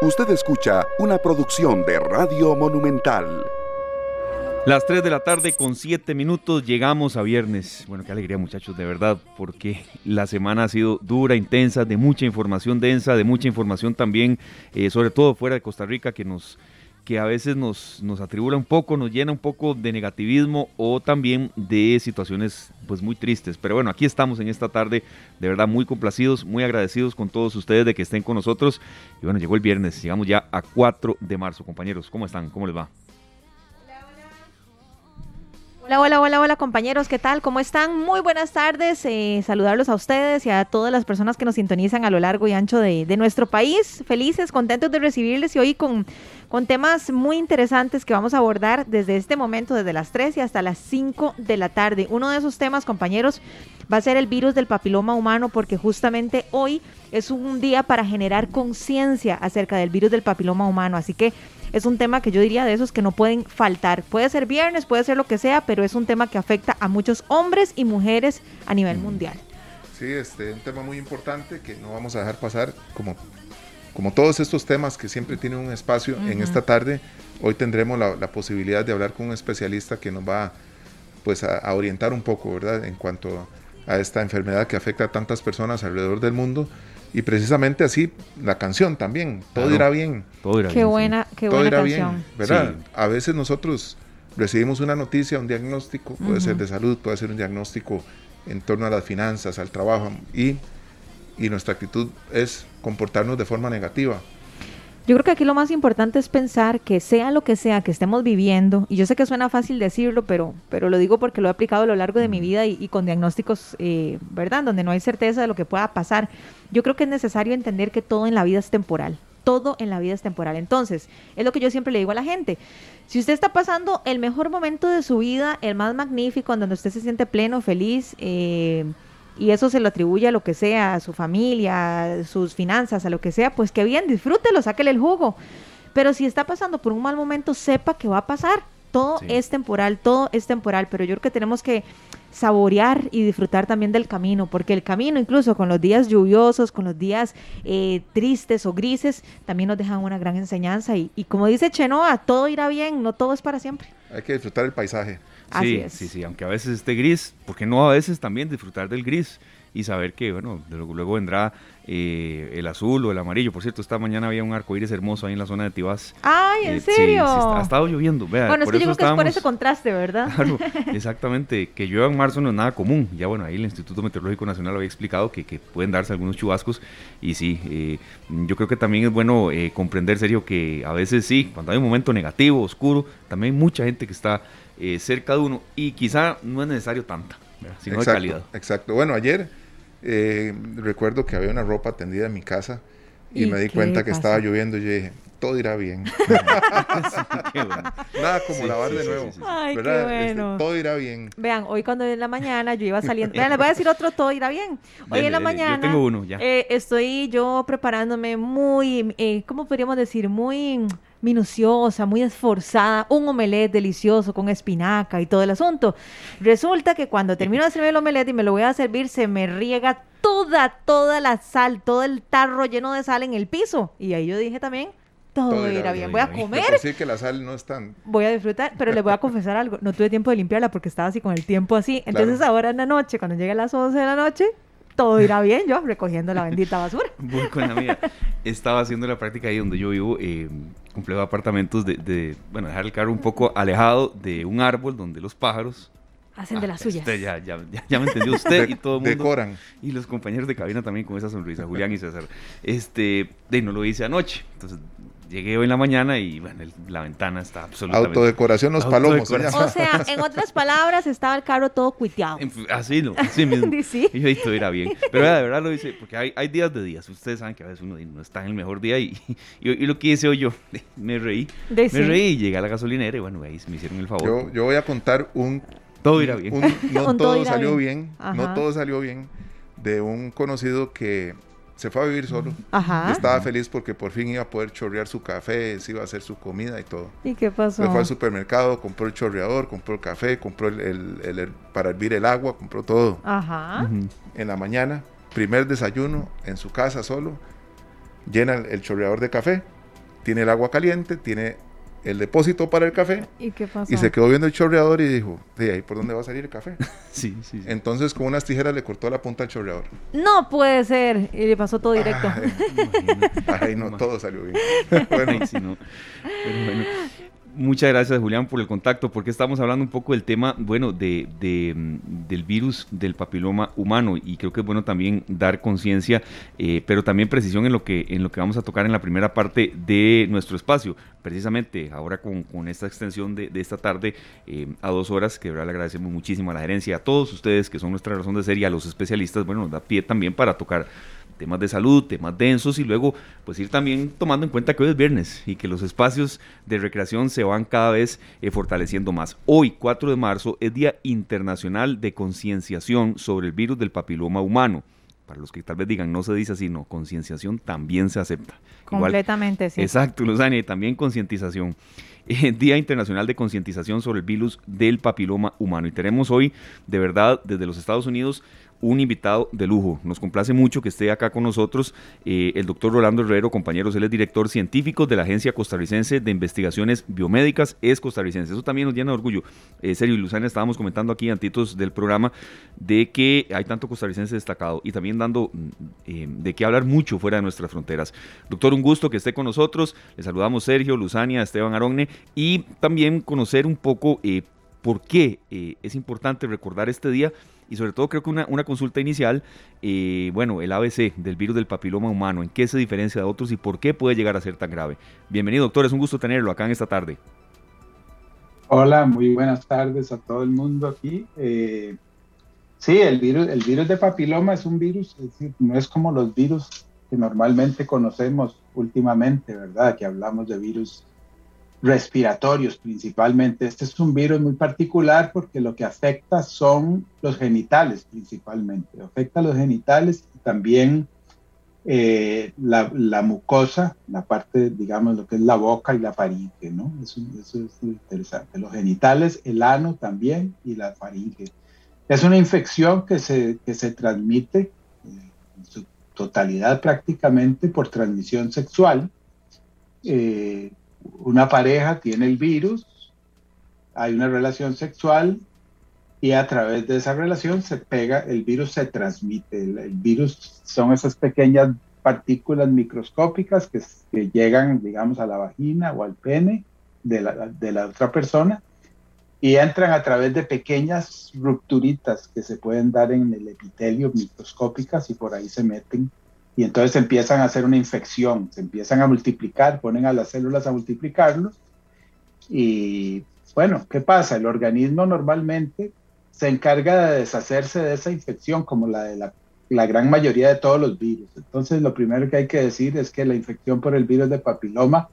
Usted escucha una producción de Radio Monumental. Las 3 de la tarde con 7 minutos llegamos a viernes. Bueno, qué alegría muchachos, de verdad, porque la semana ha sido dura, intensa, de mucha información densa, de mucha información también, eh, sobre todo fuera de Costa Rica, que nos que a veces nos, nos atribula un poco, nos llena un poco de negativismo o también de situaciones pues muy tristes. Pero bueno, aquí estamos en esta tarde, de verdad muy complacidos, muy agradecidos con todos ustedes de que estén con nosotros. Y bueno, llegó el viernes, llegamos ya a 4 de marzo. Compañeros, ¿cómo están? ¿Cómo les va? Hola, hola, hola, hola compañeros, ¿qué tal? ¿Cómo están? Muy buenas tardes, eh, saludarlos a ustedes y a todas las personas que nos sintonizan a lo largo y ancho de, de nuestro país. Felices, contentos de recibirles y hoy con, con temas muy interesantes que vamos a abordar desde este momento, desde las 3 y hasta las 5 de la tarde. Uno de esos temas, compañeros, va a ser el virus del papiloma humano porque justamente hoy es un día para generar conciencia acerca del virus del papiloma humano. Así que es un tema que yo diría de esos que no pueden faltar. Puede ser viernes, puede ser lo que sea, pero es un tema que afecta a muchos hombres y mujeres a nivel mundial. Sí, este un tema muy importante que no vamos a dejar pasar como como todos estos temas que siempre tienen un espacio en esta tarde, hoy tendremos la, posibilidad de hablar con un especialista que nos va pues a, orientar un poco, ¿verdad? En cuanto a esta enfermedad que afecta a tantas personas alrededor del mundo y precisamente así la canción también, todo irá bien. Todo irá qué bien. Buena, qué todo irá bien, ¿verdad? A veces nosotros recibimos una noticia, un diagnóstico, puede ser de salud, puede ser un diagnóstico en torno a las finanzas, al trabajo, y, y nuestra actitud es comportarnos de forma negativa. Yo creo que aquí lo más importante es pensar que sea lo que sea que estemos viviendo, y yo sé que suena fácil decirlo, pero, pero lo digo porque lo he aplicado a lo largo de mi vida y, con diagnósticos, eh, ¿verdad? Donde no hay certeza de lo que pueda pasar. Yo creo que es necesario entender que todo en la vida es temporal. Todo en la vida es temporal. Entonces, es lo que yo siempre le digo a la gente. Si usted está pasando el mejor momento de su vida, el más magnífico, en donde usted se siente pleno, feliz, eh, y eso se lo atribuye a lo que sea, a su familia, a sus finanzas, a lo que sea, pues que bien, disfrútelo, sáquele el jugo. Pero si está pasando por un mal momento, sepa que va a pasar. Todo es temporal, todo es temporal, pero yo creo que tenemos que saborear y disfrutar también del camino, porque el camino, incluso con los días lluviosos, con los días eh, tristes o grises, también nos dejan una gran enseñanza. Y, y como dice Chenoa, todo irá bien, no todo es para siempre. Hay que disfrutar el paisaje sí, sí, sí, aunque a veces esté gris, porque no a veces también disfrutar del gris y saber que, bueno, luego, vendrá eh, el azul o el amarillo. Por cierto, esta mañana había un arco iris hermoso ahí en la zona de Tibás. ¡Ay, en serio! Sí, ha estado lloviendo. Vea, bueno, es que yo creo que es por ese contraste, ¿verdad? Claro, exactamente. Que llueva en marzo no es nada común. Ya, bueno, ahí el Instituto Meteorológico Nacional había explicado que, que pueden darse algunos chubascos. Y sí, eh, yo creo que también es bueno eh, comprender, serio, que a veces sí, cuando hay un momento negativo, oscuro, también hay mucha gente que está eh, cerca de uno y quizá no es necesario tanta, sino de calidad. Exacto. Bueno, ayer eh, recuerdo que había una ropa tendida en mi casa y, me di cuenta que estaba lloviendo y yo dije, todo irá bien. Nada como lavar de nuevo. Ay, qué este, bueno. todo irá bien. Vean, hoy cuando en la mañana yo iba saliendo, vean, les voy a decir otro, todo irá bien. Hoy en la mañana yo tengo uno, ya. Eh, estoy yo preparándome muy, eh, ¿cómo podríamos decir? Muy minuciosa, muy esforzada, un omelette delicioso con espinaca y todo el asunto. Resulta que cuando termino de hacerme el omelette y me lo voy a servir, se me riega toda, toda la sal, todo el tarro lleno de sal en el piso. Y ahí yo dije también, todo, irá bien. Voy a comer. Decir que la sal no es tan... Voy a disfrutar, pero les voy a confesar algo. No tuve tiempo de limpiarla porque estaba así con el tiempo así. Entonces ahora en la noche, cuando llegue a las 11 de la noche, todo irá bien, yo recogiendo la bendita basura. Voy con la mía. Estaba haciendo la práctica ahí donde yo vivo, eh, complejo apartamentos de, bueno, dejar el carro un poco alejado de un árbol donde los pájaros hacen de las suyas. ya, ya, ya, me entendió usted y todo el mundo. Decoran. Y los compañeros de cabina también con esa sonrisa, Julián y César. Este, de no lo hice anoche. Entonces llegué hoy en la mañana y bueno, la ventana está absolutamente... Autodecoración los palomos. O sea, en otras palabras, estaba el carro todo cuiteado. Así, ¿no? Así mismo. ¿Sí? Y yo todo era bien. Pero de verdad lo dice, porque hay, hay, días de días. Ustedes saben que a veces uno no está en el mejor día y, y, lo que hice hoy yo, me reí. me reí y llegué a la gasolinera y bueno, ahí me hicieron el favor. Yo, yo voy a contar un... Todo irá bien. no todo, salió bien, no todo salió bien de un conocido que se fue a vivir solo. Estaba feliz porque por fin iba a poder chorrear su café, se iba a hacer su comida y todo. ¿Y qué pasó? Se fue al supermercado, compró el chorreador, compró el café, compró el, para hervir el agua, compró todo. Ajá. En la mañana, primer desayuno en su casa solo, llena el, chorreador de café, tiene el agua caliente, tiene el depósito para el café. ¿Y qué pasó? Y se quedó viendo el chorreador y dijo, de ahí por dónde va a salir el café. sí, sí, sí. Entonces con unas tijeras le cortó la punta al chorreador. No puede ser. Y le pasó todo directo. Ay, no, todo salió bien. bueno. Ay, sí, no. Pero bueno. Muchas gracias, Julián, por el contacto, porque estamos hablando un poco del tema, bueno, de, de del virus del papiloma humano y creo que es bueno también dar conciencia, eh, pero también precisión en lo, que, en lo que vamos a tocar en la primera parte de nuestro espacio. Precisamente ahora con, esta extensión de, de esta tarde eh, a dos horas, que verdad le agradecemos muchísimo a la gerencia, a todos ustedes que son nuestra razón de ser y a los especialistas, bueno, nos da pie también para tocar temas de salud, temas densos y luego pues ir también tomando en cuenta que hoy es viernes y que los espacios de recreación se van cada vez eh, fortaleciendo más. Hoy, 4 de marzo, es Día Internacional de Concienciación sobre el virus del papiloma humano. Para los que tal vez digan, no se dice así, no, concienciación también se acepta. Completamente, sí. Exacto, Luzania, también concientización. Eh, Día Internacional de Concientización sobre el virus del papiloma humano. Y tenemos hoy, de verdad, desde los Estados Unidos, un invitado de lujo. Nos complace mucho que esté acá con nosotros eh, el doctor Rolando Herrero, compañeros, él es director científico de la Agencia Costarricense de Investigaciones Biomédicas, es costarricense. Eso también nos llena de orgullo. Eh, Sergio y Luzana estábamos comentando aquí antitos del programa de que hay tanto costarricense destacado y también dando mm, eh, de qué hablar mucho fuera de nuestras fronteras. Doctor, un gusto que esté con nosotros. Le saludamos Sergio, Luzania, Esteban Arogne y también conocer un poco por qué es importante recordar este día y sobre todo creo que una, una consulta inicial, eh, bueno, el ABC del virus del papiloma humano, en qué se diferencia de otros y por qué puede llegar a ser tan grave. Bienvenido doctor, es un gusto tenerlo acá en esta tarde. Hola, muy buenas tardes a todo el mundo aquí. Eh, sí, el virus, el virus de papiloma es un virus, es decir, no es como los virus que normalmente conocemos últimamente, ¿verdad? Que hablamos de virus respiratorios principalmente. Este es un virus muy particular porque lo que afecta son los genitales principalmente. Afecta los genitales y también eh, la, la, mucosa, la parte, digamos, lo que es la boca y la faringe, ¿no? Eso, es interesante. Los genitales, el ano también y la faringe. Es una infección que se, que se transmite eh, en su totalidad prácticamente por transmisión sexual. Eh, una pareja tiene el virus, hay una relación sexual y a través de esa relación se pega, el virus se transmite. El, virus son esas pequeñas partículas microscópicas que, que, llegan, digamos, a la vagina o al pene de la, de la otra persona y entran a través de pequeñas rupturitas que se pueden dar en el epitelio microscópicas y por ahí se meten y entonces empiezan a hacer una infección, se empiezan a multiplicar, ponen a las células a multiplicarlos y bueno, ¿qué pasa? El organismo normalmente se encarga de deshacerse de esa infección como la de la, gran mayoría de todos los virus. Entonces lo primero que hay que decir es que la infección por el virus de papiloma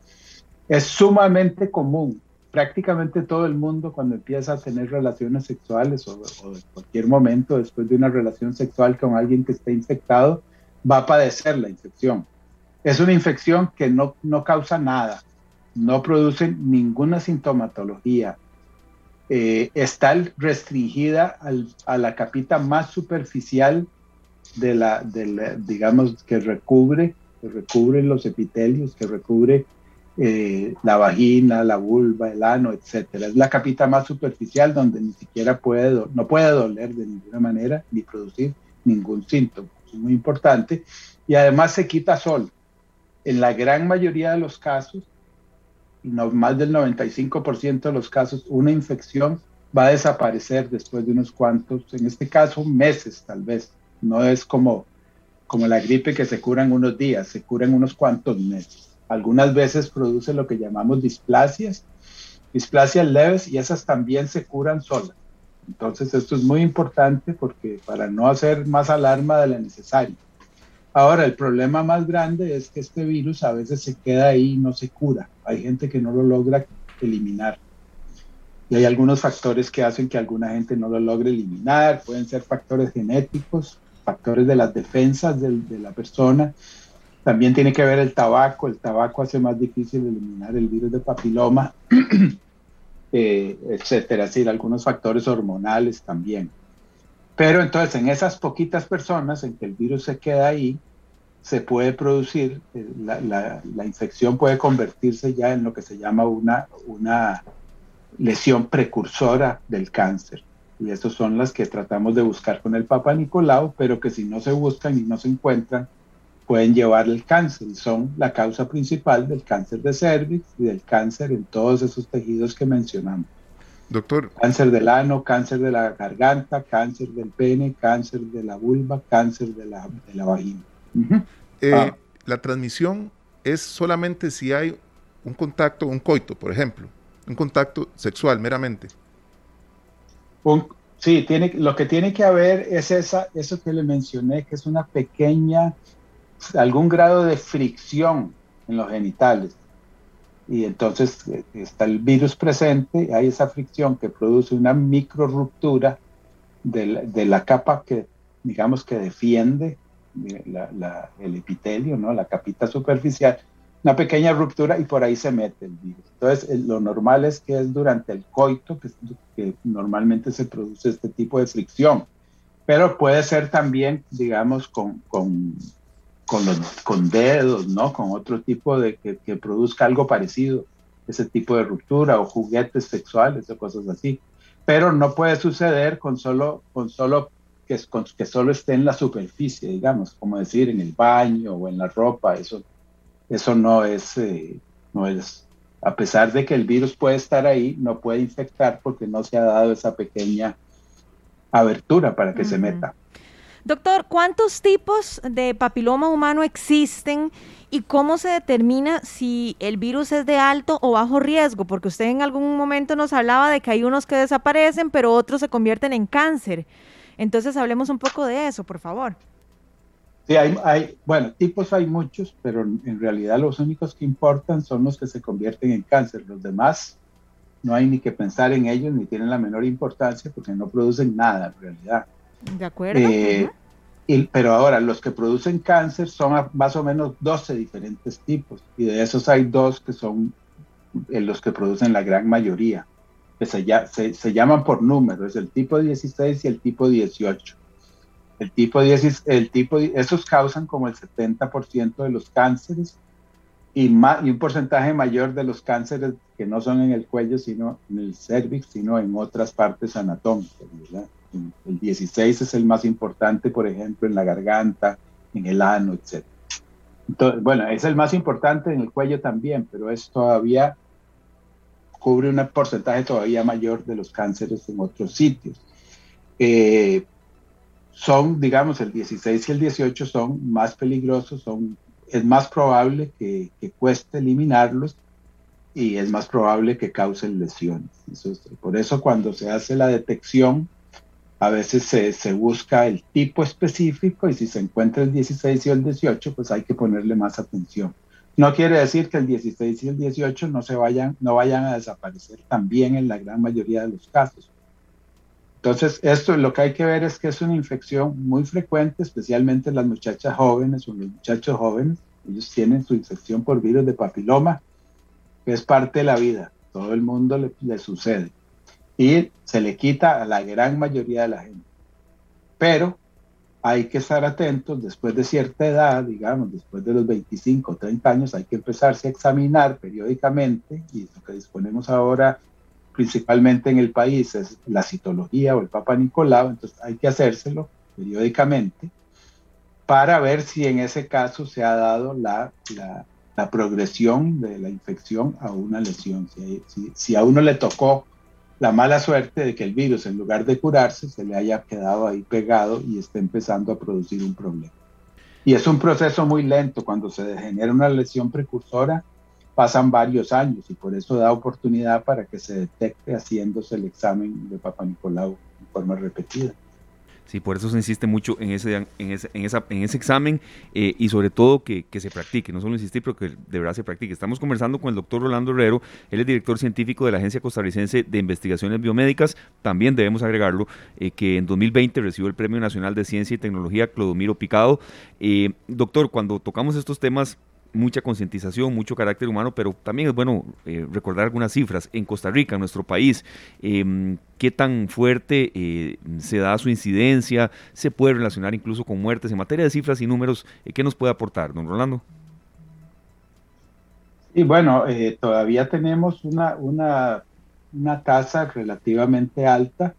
es sumamente común. Prácticamente todo el mundo cuando empieza a tener relaciones sexuales o, o en cualquier momento después de una relación sexual con alguien que esté infectado, va a padecer la infección. Es una infección que no, no causa nada, no produce ninguna sintomatología. Eh, está restringida a la capita más superficial de la, de la, digamos, que recubre, que recubre los epitelios, que recubre eh, la vagina, la vulva, el ano, etcétera. Es la capita más superficial donde ni siquiera puede, no puede doler de ninguna manera ni producir ningún síntoma muy importante, y además se quita sol. En la gran mayoría de los casos, no, más del 95% de los casos, una infección va a desaparecer después de unos cuantos, en este caso meses tal vez. No es como, como la gripe que se cura en unos días, se cura en unos cuantos meses. Algunas veces produce lo que llamamos displasias, displasias leves, y esas también se curan solas. Entonces esto es muy importante porque para no hacer más alarma de la necesaria. Ahora, el problema más grande es que este virus a veces se queda ahí y no se cura. Hay gente que no lo logra eliminar. Y hay algunos factores que hacen que alguna gente no lo logre eliminar. Pueden ser factores genéticos, factores de las defensas de, de la persona. También tiene que ver el tabaco. El tabaco hace más difícil eliminar el virus de papiloma. eh, etcétera, es decir, algunos factores hormonales también. Pero entonces en esas poquitas personas en que el virus se queda ahí, se puede producir, eh, la, infección puede convertirse ya en lo que se llama una, una lesión precursora del cáncer. Y esas son las que tratamos de buscar con el Papa Nicolau, pero que si no se buscan y no se encuentran, pueden llevar el cáncer y son la causa principal del cáncer de cervix y del cáncer en todos esos tejidos que mencionamos. Doctor. Cáncer del ano, cáncer de la garganta, cáncer del pene, cáncer de la vulva, cáncer de la, de la vagina. Eh, ah. La transmisión es solamente si hay un contacto, un coito, por ejemplo, un contacto sexual meramente. sí, tiene, lo que tiene que haber es esa, eso que le mencioné, que es una pequeña, algún grado de fricción en los genitales. Y entonces eh, está el virus presente, hay esa fricción que produce una micro ruptura de la capa que, digamos, que defiende el epitelio, ¿no? la capita superficial, una pequeña ruptura y por ahí se mete el virus. Entonces, lo normal es que es durante el coito que, normalmente se produce este tipo de fricción, pero puede ser también, digamos, con, con, los, con dedos, ¿no? Con otro tipo de que, que, produzca algo parecido, ese tipo de ruptura o juguetes sexuales o cosas así. Pero no puede suceder con solo, con solo que, que solo esté en la superficie, digamos, como decir en el baño o en la ropa, eso, eso no es, eh, no es, a pesar de que el virus puede estar ahí, no puede infectar porque no se ha dado esa pequeña abertura para que se meta. Doctor, ¿cuántos tipos de papiloma humano existen y cómo se determina si el virus es de alto o bajo riesgo? Porque usted en algún momento nos hablaba de que hay unos que desaparecen, pero otros se convierten en cáncer. Entonces hablemos un poco de eso, por favor. Sí, hay, hay, bueno, tipos hay muchos, pero en realidad los únicos que importan son los que se convierten en cáncer. Los demás no hay ni que pensar en ellos ni tienen la menor importancia porque no producen nada en realidad. De acuerdo. Eh, pero ahora, los que producen cáncer son más o menos 12 diferentes tipos y de esos hay dos que son eh, los que producen la gran mayoría que se, se, llaman por número, es el tipo 16 y el tipo 18. El tipo 10, el tipo, esos causan como el 70% de los cánceres y, más, y un porcentaje mayor de los cánceres que no son en el cuello, sino en el cervix, sino en otras partes anatómicas. El 16 es el más importante, por ejemplo, en la garganta, en el ano, etc. Entonces, bueno, es el más importante en el cuello también, pero es todavía cubre un porcentaje todavía mayor de los cánceres en otros sitios. Eh, son, digamos, el 16 y el 18 son más peligrosos, son, es más probable que, cueste eliminarlos y es más probable que causen lesiones. por eso cuando se hace la detección, a veces se, busca el tipo específico y si se encuentra el 16 y el 18, pues hay que ponerle más atención. No quiere decir que el 16 y el 18 no, se vayan, no vayan a desaparecer también en la gran mayoría de los casos. Entonces, esto lo que hay que ver es que es una infección muy frecuente, especialmente en las muchachas jóvenes o los muchachos jóvenes. Ellos tienen su infección por virus de papiloma, que es parte de la vida. Todo el mundo le sucede. Y se le quita a la gran mayoría de la gente. Pero hay que estar atentos después de cierta edad, digamos, después de los 25 o 30 años, hay que empezarse a examinar periódicamente y lo que disponemos ahora principalmente en el país es la citología o el Papa Nicolau, entonces hay que hacérselo periódicamente para ver si en ese caso se ha dado la, la, progresión de la infección a una lesión, si, si, si a uno le tocó la mala suerte de que el virus, en lugar de curarse, se le haya quedado ahí pegado y esté empezando a producir un problema. Y es un proceso muy lento. Cuando se genera una lesión precursora, pasan varios años y por eso da oportunidad para que se detecte haciéndose el examen de Papa Nicolau en forma repetida. Sí, por eso se insiste mucho en ese, en esa, en ese examen eh, y sobre todo que, que, se practique, no solo insistir, pero que de verdad se practique. Estamos conversando con el doctor Rolando Herrero, él es director científico de la Agencia Costarricense de Investigaciones Biomédicas. También debemos agregarlo eh, que en 2020 recibió el Premio Nacional de Ciencia y Tecnología Clodomiro Picado. Eh, doctor, cuando tocamos estos temas mucha concientización, mucho carácter humano, pero también es bueno eh, recordar algunas cifras. En Costa Rica, nuestro país, em, ¿qué tan fuerte eh, se da su incidencia? ¿Se puede relacionar incluso con muertes? En materia de cifras y números, ¿qué nos puede aportar, don Rolando? Y bueno, todavía tenemos una, una, una tasa relativamente alta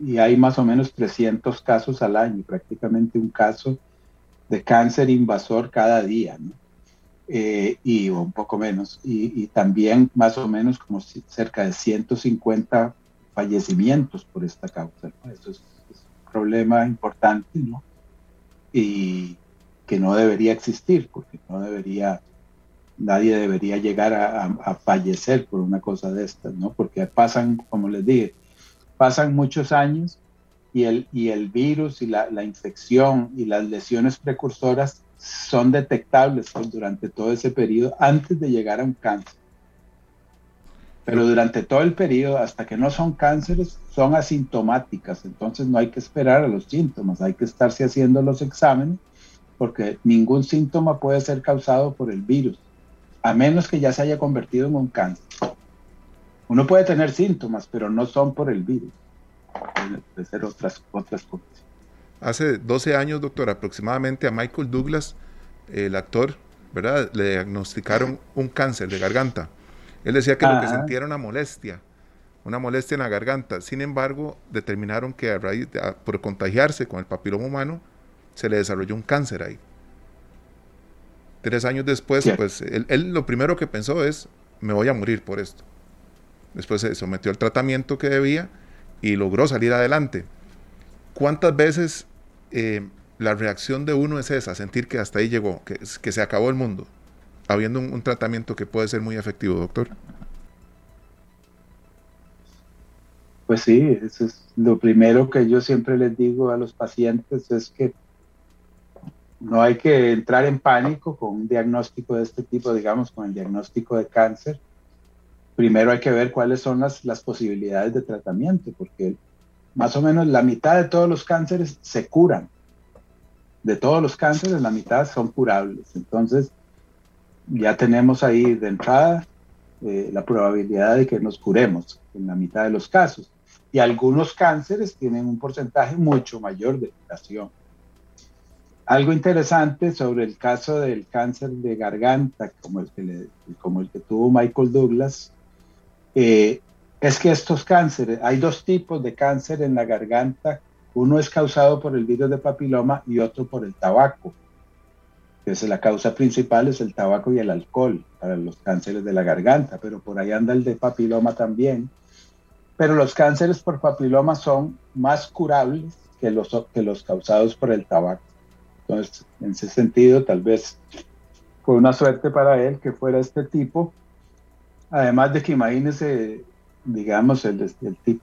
y hay más o menos 300 casos al año, prácticamente un caso de cáncer invasor cada día, ¿no? Eh, y un poco menos, y, también más o menos como cerca de 150 fallecimientos por esta causa. Eso es, un problema importante, ¿no? Y que no debería existir, porque no debería, nadie debería llegar a, a fallecer por una cosa de estas, ¿no? Porque pasan, como les dije, pasan muchos años y el, y el virus y la, la infección y las lesiones precursoras son detectables durante todo ese periodo antes de llegar a un cáncer. Pero durante todo el periodo, hasta que no son cánceres, son asintomáticas. Entonces no hay que esperar a los síntomas, hay que estarse haciendo los exámenes porque ningún síntoma puede ser causado por el virus, a menos que ya se haya convertido en un cáncer. Uno puede tener síntomas, pero no son por el virus. Pueden ser otras, otras cosas. Hace 12 años, doctor, aproximadamente a Michael Douglas, el actor, ¿verdad? Le diagnosticaron un cáncer de garganta. Él decía que lo que sentía era una molestia, una molestia en la garganta. Sin embargo, determinaron que a raíz por contagiarse con el papiloma humano, se le desarrolló un cáncer ahí. Tres años después, pues él, lo primero que pensó es, me voy a morir por esto. Después se sometió al tratamiento que debía y logró salir adelante. ¿Cuántas veces eh, la reacción de uno es esa, sentir que hasta ahí llegó, que, que se acabó el mundo, habiendo un, tratamiento que puede ser muy efectivo, doctor? Pues sí, eso es lo primero que yo siempre les digo a los pacientes es que no hay que entrar en pánico con un diagnóstico de este tipo, digamos, con el diagnóstico de cáncer primero hay que ver cuáles son las, las posibilidades de tratamiento, porque más o menos la mitad de todos los cánceres se curan. De todos los cánceres, la mitad son curables. Entonces, ya tenemos ahí de entrada eh, la probabilidad de que nos curemos en la mitad de los casos. Y algunos cánceres tienen un porcentaje mucho mayor de curación. Algo interesante sobre el caso del cáncer de garganta, como el que, como el que tuvo Michael Douglas, eh, es que estos cánceres, hay dos tipos de cáncer en la garganta. Uno es causado por el virus de papiloma y otro por el tabaco. Es la causa principal es el tabaco y el alcohol para los cánceres de la garganta, pero por ahí anda el de papiloma también. Pero los cánceres por papiloma son más curables que los, que los causados por el tabaco. Entonces, en ese sentido, tal vez fue una suerte para él que fuera este tipo, Además de que imagínese, digamos, el,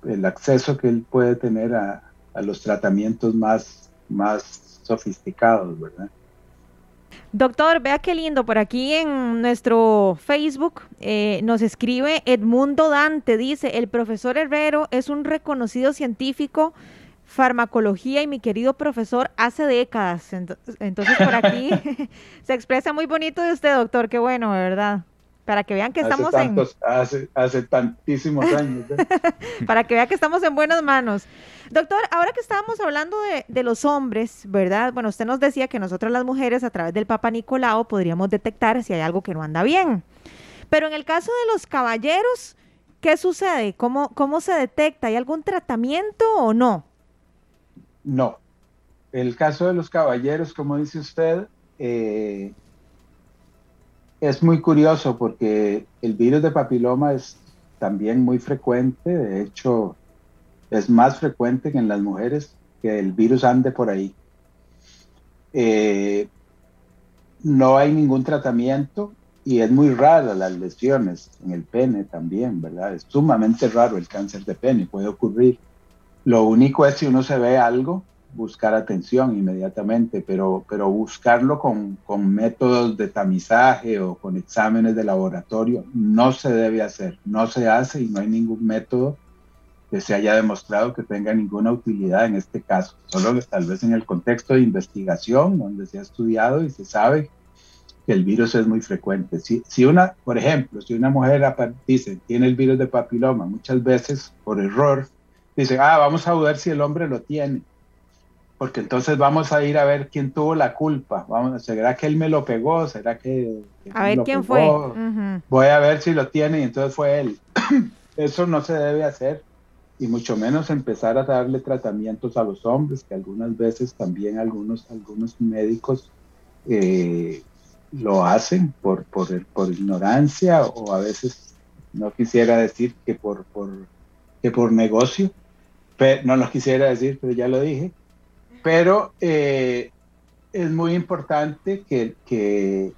el, acceso que él puede tener a, los tratamientos más, más sofisticados, ¿verdad? Doctor, vea qué lindo, por aquí en nuestro Facebook eh, nos escribe Edmundo Dante, dice, el profesor Herrero es un reconocido científico, farmacología y mi querido profesor hace décadas. Entonces por aquí se expresa muy bonito de usted, doctor, qué bueno, ¿verdad? Para que vean que estamos en... Hace, hace tantísimos años. ¿eh? para que vean que estamos en buenas manos. Doctor, ahora que estábamos hablando de, de, los hombres, ¿verdad? Bueno, usted nos decía que nosotros las mujeres a través del Papa Nicolau podríamos detectar si hay algo que no anda bien. Pero en el caso de los caballeros, ¿qué sucede? ¿Cómo, cómo se detecta? ¿Hay algún tratamiento o no? No. El caso de los caballeros, como dice usted, eh, es muy curioso porque el virus de papiloma es también muy frecuente, de hecho es más frecuente que en las mujeres que el virus ande por ahí. Eh, no hay ningún tratamiento y es muy raro las lesiones en el pene también, ¿verdad? Es sumamente raro el cáncer de pene, puede ocurrir. Lo único es si uno se ve algo buscar atención inmediatamente, pero, pero buscarlo con, con, métodos de tamizaje o con exámenes de laboratorio no se debe hacer, no se hace y no hay ningún método que se haya demostrado que tenga ninguna utilidad en este caso, solo tal vez en el contexto de investigación, donde se ha estudiado y se sabe que el virus es muy frecuente. Si, si una, por ejemplo, si una mujer dice tiene el virus de papiloma, muchas veces por error, dice, ah, vamos a ver si el hombre lo tiene, porque entonces vamos a ir a ver quién tuvo la culpa, vamos, ¿será que él me lo pegó? ¿Será que... a ver quién fue. Voy a ver si lo tiene y entonces fue él. Eso no se debe hacer y mucho menos empezar a darle tratamientos a los hombres, que algunas veces también algunos, algunos médicos eh, lo hacen por, por, por, ignorancia o a veces no quisiera decir que por, por, que por negocio, pero, no lo quisiera decir, pero ya lo dije, pero eh, es muy importante que,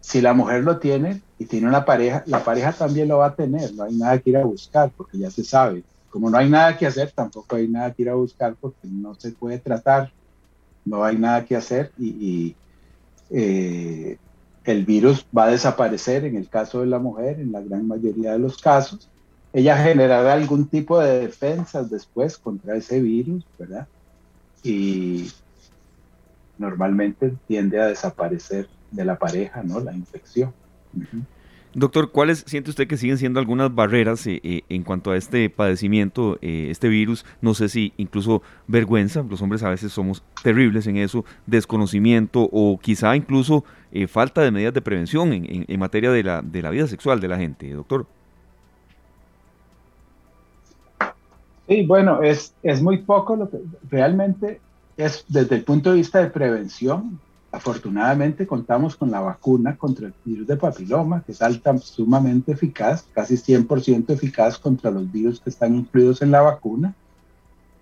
si la mujer lo tiene y tiene una pareja, la pareja también lo va a tener, no hay nada que ir a buscar porque ya se sabe como no hay nada que hacer, tampoco hay nada que ir a buscar porque no se puede tratar, no hay nada que hacer y, eh, el virus va a desaparecer en el caso de la mujer, en la gran mayoría de los casos. Ella generará algún tipo de defensas después contra ese virus, ¿verdad? Y normalmente tiende a desaparecer de la pareja, ¿no? La infección. Doctor, ¿cuáles siente usted que siguen siendo algunas barreras eh, eh, en cuanto a este padecimiento, eh, este virus? No sé si incluso vergüenza, los hombres a veces somos terribles en eso, desconocimiento o quizá incluso falta de medidas de prevención en, materia de la, de la vida sexual de la gente, doctor. Sí, bueno, es, es muy poco lo que realmente es desde el punto de vista de prevención, Afortunadamente contamos con la vacuna contra el virus de papiloma, que es alta, sumamente eficaz, casi 100% eficaz contra los virus que están incluidos en la vacuna.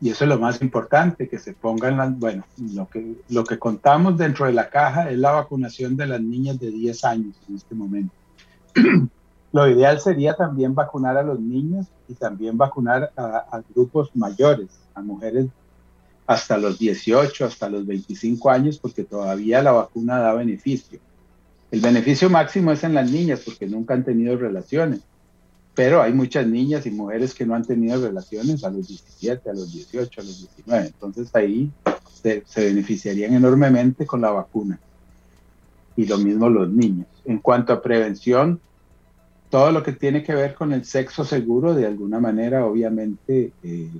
Y eso es lo más importante, que se pongan las, bueno, lo que, lo que contamos dentro de la caja es la vacunación de las niñas de 10 años en este momento. lo ideal sería también vacunar a los niños y también vacunar a, grupos mayores, a mujeres hasta los 18, hasta los 25 años, porque todavía la vacuna da beneficio. El beneficio máximo es en las niñas, porque nunca han tenido relaciones, pero hay muchas niñas y mujeres que no han tenido relaciones a los 17, a los 18, a los 19. Entonces ahí se beneficiarían enormemente con la vacuna. Y lo mismo los niños. En cuanto a prevención, todo lo que tiene que ver con el sexo seguro, de alguna manera, obviamente, eh,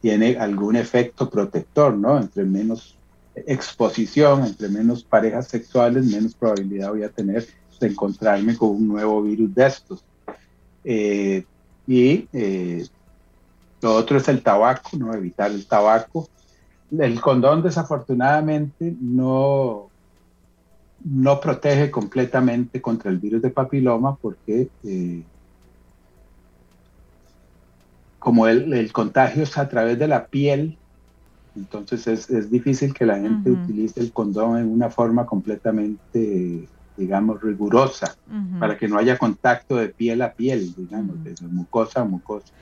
tiene algún efecto protector, ¿no? Entre menos exposición, entre menos parejas sexuales, menos probabilidad voy a tener de encontrarme con un nuevo virus de estos. Eh, y eh, lo otro es el tabaco, ¿no? Evitar el tabaco. El condón desafortunadamente no, no protege completamente contra el virus de papiloma porque eh, como el, contagio es a través de la piel, entonces es, difícil que la gente utilice el condón en una forma completamente, digamos, rigurosa, para que no haya contacto de piel a piel, digamos, de mucosa a mucosa.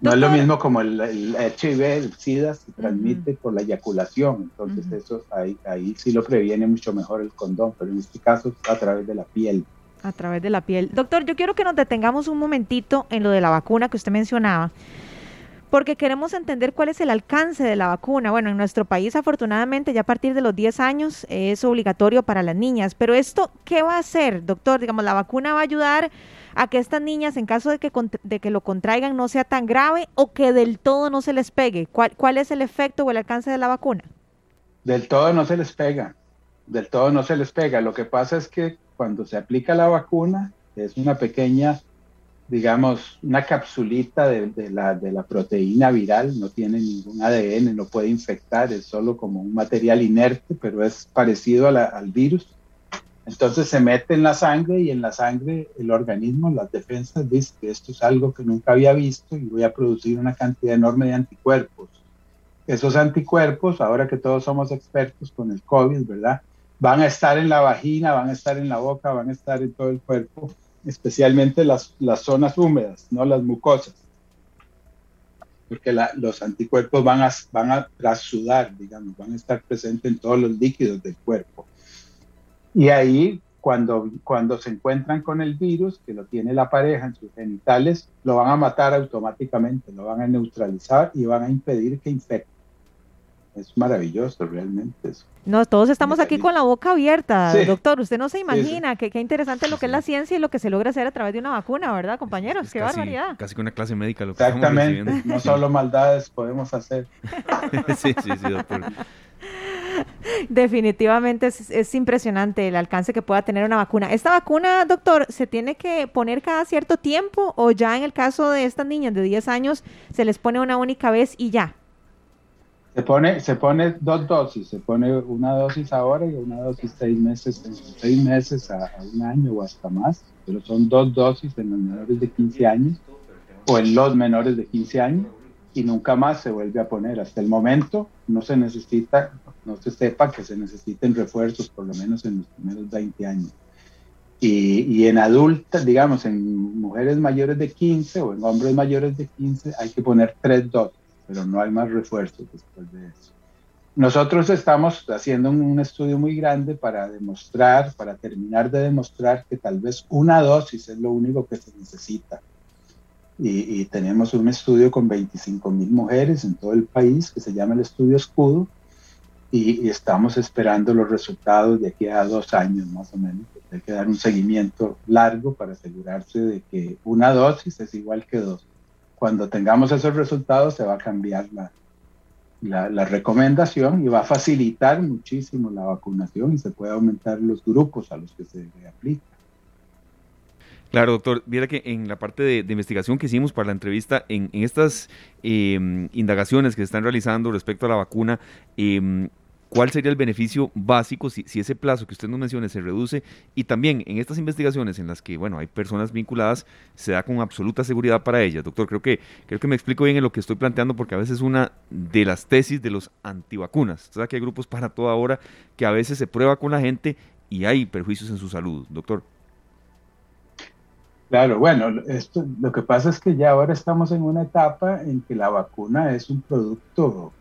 No es lo mismo como el, HIV, el SIDA, se transmite por la eyaculación, entonces eso ahí, ahí sí lo previene mucho mejor el condón, pero en este caso a través de la piel. A través de la piel. Doctor, yo quiero que nos detengamos un momentito en lo de la vacuna que usted mencionaba, porque queremos entender cuál es el alcance de la vacuna. Bueno, en nuestro país afortunadamente ya a partir de los 10 años es obligatorio para las niñas, pero esto, ¿qué va a hacer, doctor? Digamos, la vacuna va a ayudar a que estas niñas, en caso de que, de que lo contraigan, no sea tan grave o que del todo no se les pegue. ¿Cuál, ¿Cuál es el efecto o el alcance de la vacuna? Del todo no se les pega, del todo no se les pega. Lo que pasa es que cuando se aplica la vacuna, es una pequeña, digamos, una capsulita de, la, de la proteína viral, no tiene ningún ADN, no puede infectar, es solo como un material inerte, pero es parecido al virus. Entonces se mete en la sangre y en la sangre el organismo, las defensas, dice que esto es algo que nunca había visto y voy a producir una cantidad enorme de anticuerpos. Esos anticuerpos, ahora que todos somos expertos con el COVID, ¿verdad? van a estar en la vagina, van a estar en la boca, van a estar en todo el cuerpo, especialmente las, las zonas húmedas, no las mucosas, porque los anticuerpos van a, van a trasudar, digamos, van a estar presentes en todos los líquidos del cuerpo. Y ahí cuando, cuando se encuentran con el virus, que lo tiene la pareja en sus genitales, lo van a matar automáticamente, lo van a neutralizar y van a impedir que infecte. Es maravilloso realmente eso. No, todos estamos aquí con la boca abierta, doctor. Usted no se imagina qué interesante lo que es la ciencia y lo que se logra hacer a través de una vacuna, ¿verdad, compañeros? qué barbaridad. Casi que una clase médica lo que Exactamente, no solo maldades podemos hacer. sí, sí, sí, doctor. Definitivamente es, impresionante el alcance que pueda tener una vacuna. ¿Esta vacuna, doctor, se tiene que poner cada cierto tiempo o ya en el caso de estas niñas de 10 años se les pone una única vez y ya? Se pone, se pone dos dosis, se pone una dosis ahora y una dosis seis meses, seis meses a, un año o hasta más, pero son dos dosis en los menores de 15 años o en los menores de 15 años y nunca más se vuelve a poner. Hasta el momento no se necesita, no se sepa que se necesiten refuerzos por lo menos en los primeros 20 años. Y, y, en adultas, digamos, en mujeres mayores de 15 o en hombres mayores de 15 hay que poner tres dosis pero no hay más refuerzos después de eso. Nosotros estamos haciendo un, estudio muy grande para demostrar, para terminar de demostrar que tal vez una dosis es lo único que se necesita. Y, tenemos un estudio con 25 mil mujeres en todo el país que se llama el estudio Escudo y, y, estamos esperando los resultados de aquí a dos años más o menos. Hay que dar un seguimiento largo para asegurarse de que una dosis es igual que dos cuando tengamos esos resultados se va a cambiar la, la, recomendación y va a facilitar muchísimo la vacunación y se puede aumentar los grupos a los que se aplica. Claro, doctor. Viera que en la parte de, investigación que hicimos para la entrevista, en, estas em, indagaciones que se están realizando respecto a la vacuna, eh, ¿Cuál sería el beneficio básico si, ese plazo que usted nos menciona se reduce? Y también en estas investigaciones en las que, bueno, hay personas vinculadas, se da con absoluta seguridad para ellas. Doctor, creo que, creo que me explico bien en lo que estoy planteando porque a veces una de las tesis de los antivacunas. O sea, que hay grupos para toda hora que a veces se prueba con la gente y hay perjuicios en su salud. Doctor. Claro, bueno, esto, lo que pasa es que ya ahora estamos en una etapa en que la vacuna es un producto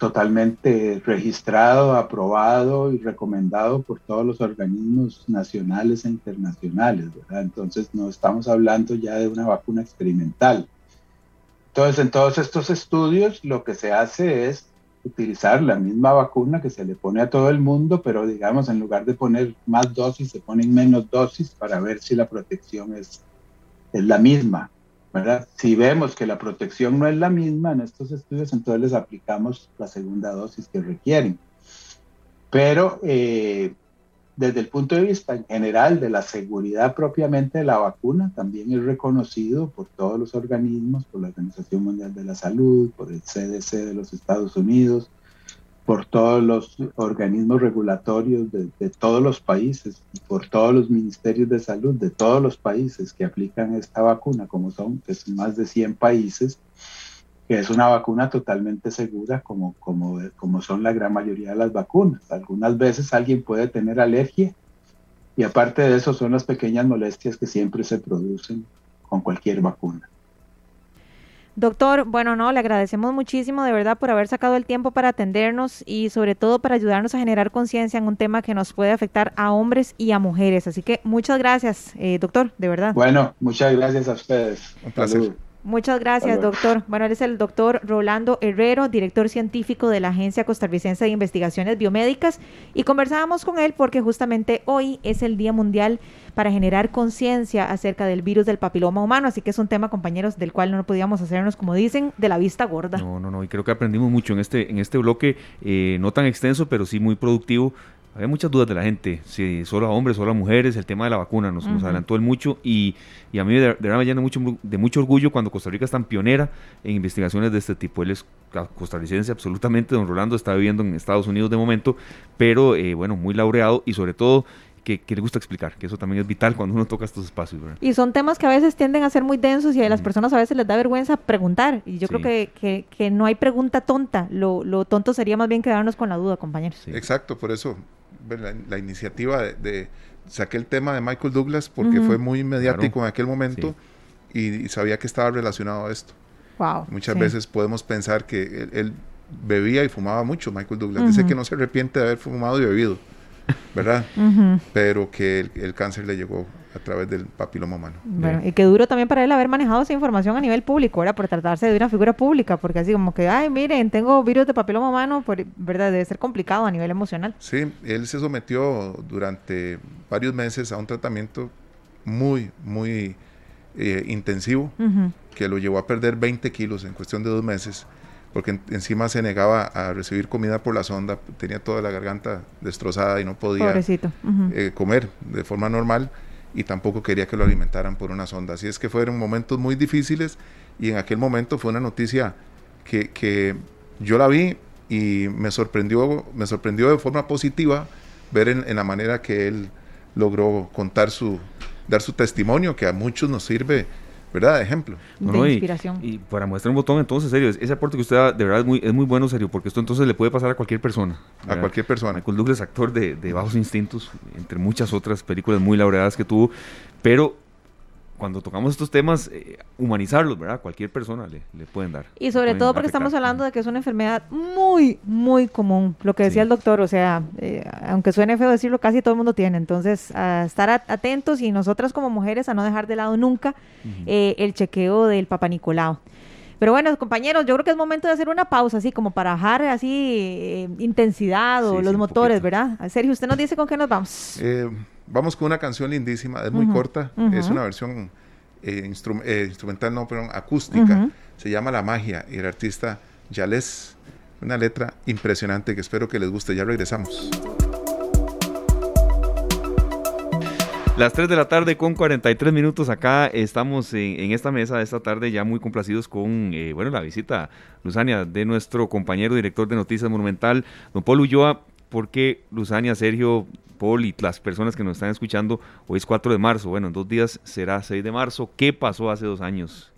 totalmente registrado, aprobado y recomendado por todos los organismos nacionales e internacionales, ¿verdad? Entonces no estamos hablando ya de una vacuna experimental. Entonces, en todos estos estudios lo que se hace es utilizar la misma vacuna que se le pone a todo el mundo, pero digamos, en lugar de poner más dosis, se ponen menos dosis para ver si la protección es, es la misma. Si vemos que la protección no es la misma en estos estudios, entonces les aplicamos la segunda dosis que requieren. Pero eh, desde el punto de vista en general de la seguridad propiamente de la vacuna, también es reconocido por todos los organismos, por la Organización Mundial de la Salud, por el CDC de los Estados Unidos, por todos los organismos regulatorios de, todos los países y por todos los ministerios de salud de todos los países que aplican esta vacuna, como son más de 100 países, que es una vacuna totalmente segura como, como, como son la gran mayoría de las vacunas. Algunas veces alguien puede tener alergia y aparte de eso son las pequeñas molestias que siempre se producen con cualquier vacuna. Doctor, bueno, no, le agradecemos muchísimo de verdad por haber sacado el tiempo para atendernos y sobre todo para ayudarnos a generar conciencia en un tema que nos puede afectar a hombres y a mujeres. Así que muchas gracias, eh, doctor, de verdad. Bueno, muchas gracias a ustedes. Un placer. Muchas gracias, doctor. Bueno, él es el doctor Rolando Herrero, director científico de la Agencia Costarricense de Investigaciones Biomédicas, y conversábamos con él porque justamente hoy es el Día Mundial para generar conciencia acerca del virus del papiloma humano, así que es un tema, compañeros, del cual no podíamos hacernos, como dicen, de la vista gorda. No, no, no, y creo que aprendimos mucho en este, en este bloque, eh, no tan extenso, pero sí muy productivo había muchas dudas de la gente, si solo a hombres, solo a mujeres, el tema de la vacuna nos, nos adelantó el mucho y, y, a mí de, verdad me llena mucho, de mucho orgullo cuando Costa Rica es tan pionera en investigaciones de este tipo. Él es costarricense absolutamente, don Rolando está viviendo en Estados Unidos de momento, pero eh, bueno, muy laureado y sobre todo que, le gusta explicar, que eso también es vital cuando uno toca estos espacios. Y son temas que a veces tienden a ser muy densos y a las personas a veces les da vergüenza preguntar. Y yo creo que, que, no hay pregunta tonta. Lo, lo, tonto sería más bien quedarnos con la duda, compañeros. Exacto, por eso la, iniciativa de, saqué el tema de Michael Douglas porque fue muy mediático en aquel momento y, sabía que estaba relacionado a esto. Muchas veces podemos pensar que él, bebía y fumaba mucho, Michael Douglas. Dice que no se arrepiente de haber fumado y bebido. ¿verdad? Pero que el, cáncer le llegó a través del papiloma humano. Bueno, y qué duro también para él haber manejado esa información a nivel público, ¿verdad? Por tratarse de una figura pública, porque así como que, ay, miren, tengo virus de papiloma humano, por, ¿verdad? Debe ser complicado a nivel emocional. Sí, él se sometió durante varios meses a un tratamiento muy, muy eh, intensivo, que lo llevó a perder 20 kilos en cuestión de dos meses porque encima se negaba a recibir comida por la sonda, tenía toda la garganta destrozada y no podía eh, comer de forma normal y tampoco quería que lo alimentaran por una sonda. Así es que fueron momentos muy difíciles y en aquel momento fue una noticia que, que yo la vi y me sorprendió, me sorprendió de forma positiva ver en, la manera que él logró contar su, dar su testimonio, que a muchos nos sirve ¿verdad? De ejemplo. De inspiración. Y, para muestrar un botón, entonces, serio, ese aporte que usted da, de verdad, es muy, es muy bueno, serio, porque esto entonces le puede pasar a cualquier persona. A cualquier persona. Michael Douglas, actor de, de Bajos Instintos, entre muchas otras películas muy laureadas que tuvo, pero cuando tocamos estos temas, eh, humanizarlos, ¿verdad? Cualquier persona le, le pueden dar. Y sobre todo porque estamos hablando de que es una enfermedad muy, muy común, lo que decía el doctor, o sea, eh, aunque suene feo decirlo, casi todo el mundo tiene. Entonces, a estar atentos y nosotras como mujeres a no dejar de lado nunca eh, el chequeo del Papa Nicolau. Pero bueno, compañeros, yo creo que es momento de hacer una pausa, así como para bajar así intensidad o los motores, ¿verdad? Sergio, usted nos dice con qué nos vamos. Vamos con una canción lindísima, es muy corta, es una versión eh, eh, instrumental, no, perdón, acústica. Se llama La Magia y el artista Yales. Una letra impresionante que espero que les guste. Ya regresamos. Las 3 de la tarde con 43 minutos acá estamos en, esta mesa de esta tarde ya muy complacidos con eh, bueno la visita, Luzania, de nuestro compañero director de Noticias Monumental, don Paul Ulloa, porque Luzania, Sergio, Paul y las personas que nos están escuchando, hoy es 4 de marzo, bueno, en dos días será 6 de marzo. ¿Qué pasó hace dos años?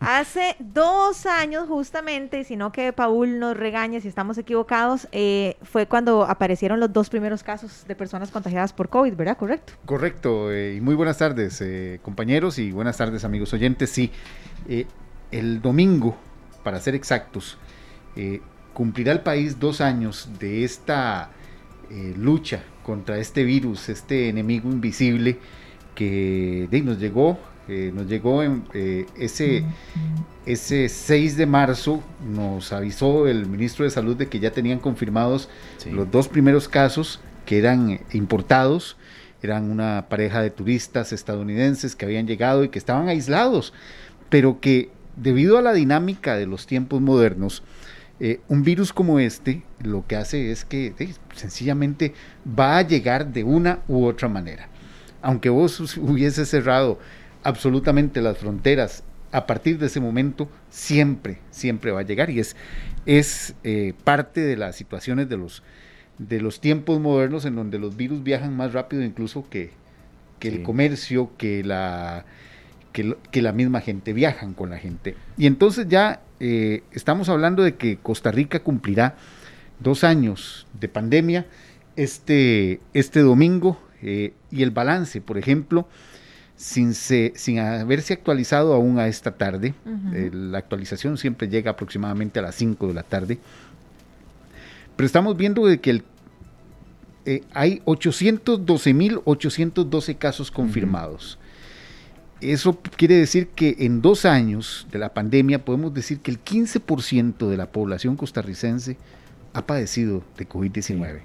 Hace dos años justamente, si no que Paul nos regañe si estamos equivocados, eh, fue cuando aparecieron los dos primeros casos de personas contagiadas por COVID, ¿verdad? ¿Correcto? Correcto, eh, y muy buenas tardes eh, compañeros y buenas tardes amigos oyentes. Sí, el domingo, para ser exactos, cumplirá el país dos años de esta lucha contra este virus, este enemigo invisible que nos llegó, nos llegó en eh, ese, ese 6 de marzo, nos avisó el ministro de Salud de que ya tenían confirmados los dos primeros casos que eran importados, eran una pareja de turistas estadounidenses que habían llegado y que estaban aislados, pero que debido a la dinámica de los tiempos modernos, eh, un virus como este lo que hace es que sencillamente va a llegar de una u otra manera. Aunque vos hubiese cerrado absolutamente las fronteras, a partir de ese momento siempre, siempre va a llegar. Y es, es eh, parte de las situaciones de los, de los tiempos modernos en donde los virus viajan más rápido incluso que, que el comercio, que la, que, que la misma gente, viajan con la gente. Y entonces ya eh, estamos hablando de que Costa Rica cumplirá dos años de pandemia este, este domingo eh, y el balance, por ejemplo, sin, sin haberse actualizado aún a esta tarde, eh, la actualización siempre llega aproximadamente a las 5 de la tarde, pero estamos viendo de que el, hay 812.812 casos confirmados. Eso quiere decir que en dos años de la pandemia podemos decir que el 15% de la población costarricense ha padecido de COVID-19.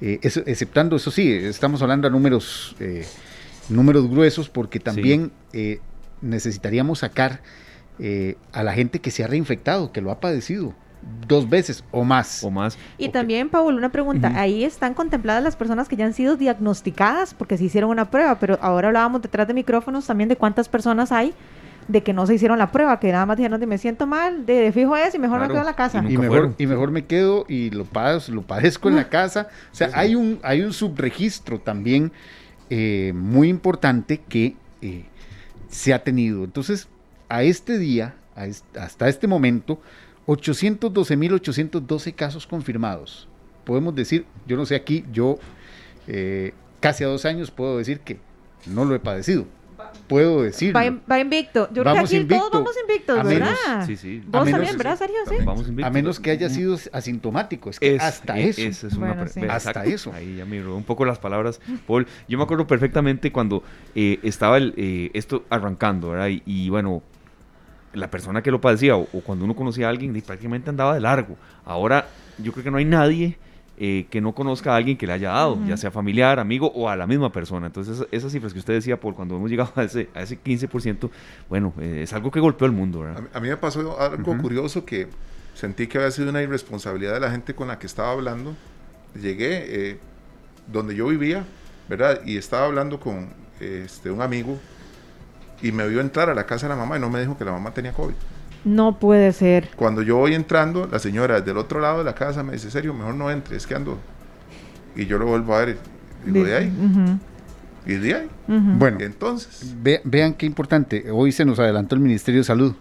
Eh, exceptando eso sí, estamos hablando a números, eh, números gruesos porque también eh, necesitaríamos sacar a la gente que se ha reinfectado, que lo ha padecido dos veces o más. O más. Y también, Paul, una pregunta. Ahí están contempladas las personas que ya han sido diagnosticadas porque se hicieron una prueba, pero ahora hablábamos detrás de micrófonos también de cuántas personas hay de que no se hicieron la prueba, que nada más dijeron de me siento mal, de, fijo es y mejor me quedo en la casa. Y, mejor, y mejor me quedo y lo, padezco, lo padezco en la casa. O sea, hay un, hay un subregistro también eh, muy importante que eh, se ha tenido. Entonces, a este día, hasta este momento, 812.812 casos confirmados. Podemos decir, yo no sé aquí, yo eh, casi a dos años puedo decir que no lo he padecido. Puedo decir. Va, va, invicto. Yo vamos creo que aquí invicto, todos vamos invictos, a ¿verdad? menos- Sí, sí. Vos a menos- también, ¿verdad, Sergio? Sí. Vamos invictos. a menos que haya sido asintomático. Es que hasta e- eso. esa es una Bueno, pre- sí. Hasta eso. Ahí ya me robó un poco las palabras, Paul. Yo me acuerdo perfectamente cuando eh, estaba el, eh, esto arrancando, ¿verdad? Y, y, bueno, la persona que lo padecía o, o cuando uno conocía a alguien, prácticamente andaba de largo. Ahora, yo creo que no hay nadie eh, que no conozca a alguien que le haya dado, ya sea familiar, amigo o a la misma persona. Entonces, esa- esas cifras que usted decía, Paul, cuando hemos llegado a ese, a ese 15%, bueno, eh, es algo que golpeó el mundo, A ¿verdad? mí, a mí me pasó algo curioso que sentí que había sido una irresponsabilidad de la gente con la que estaba hablando. Llegué eh, donde yo vivía, ¿verdad? Y estaba hablando con este, un amigo y me vio entrar a la casa de la mamá y no me dijo que la mamá tenía COVID. No puede ser. Cuando yo voy entrando, la señora del otro lado de la casa me dice, serio, mejor no entre, es que ando. Y yo lo vuelvo a ver y digo, de ahí, y de ahí. Bueno, Y entonces, ve- vean qué importante. Hoy se nos adelantó el Ministerio de Salud.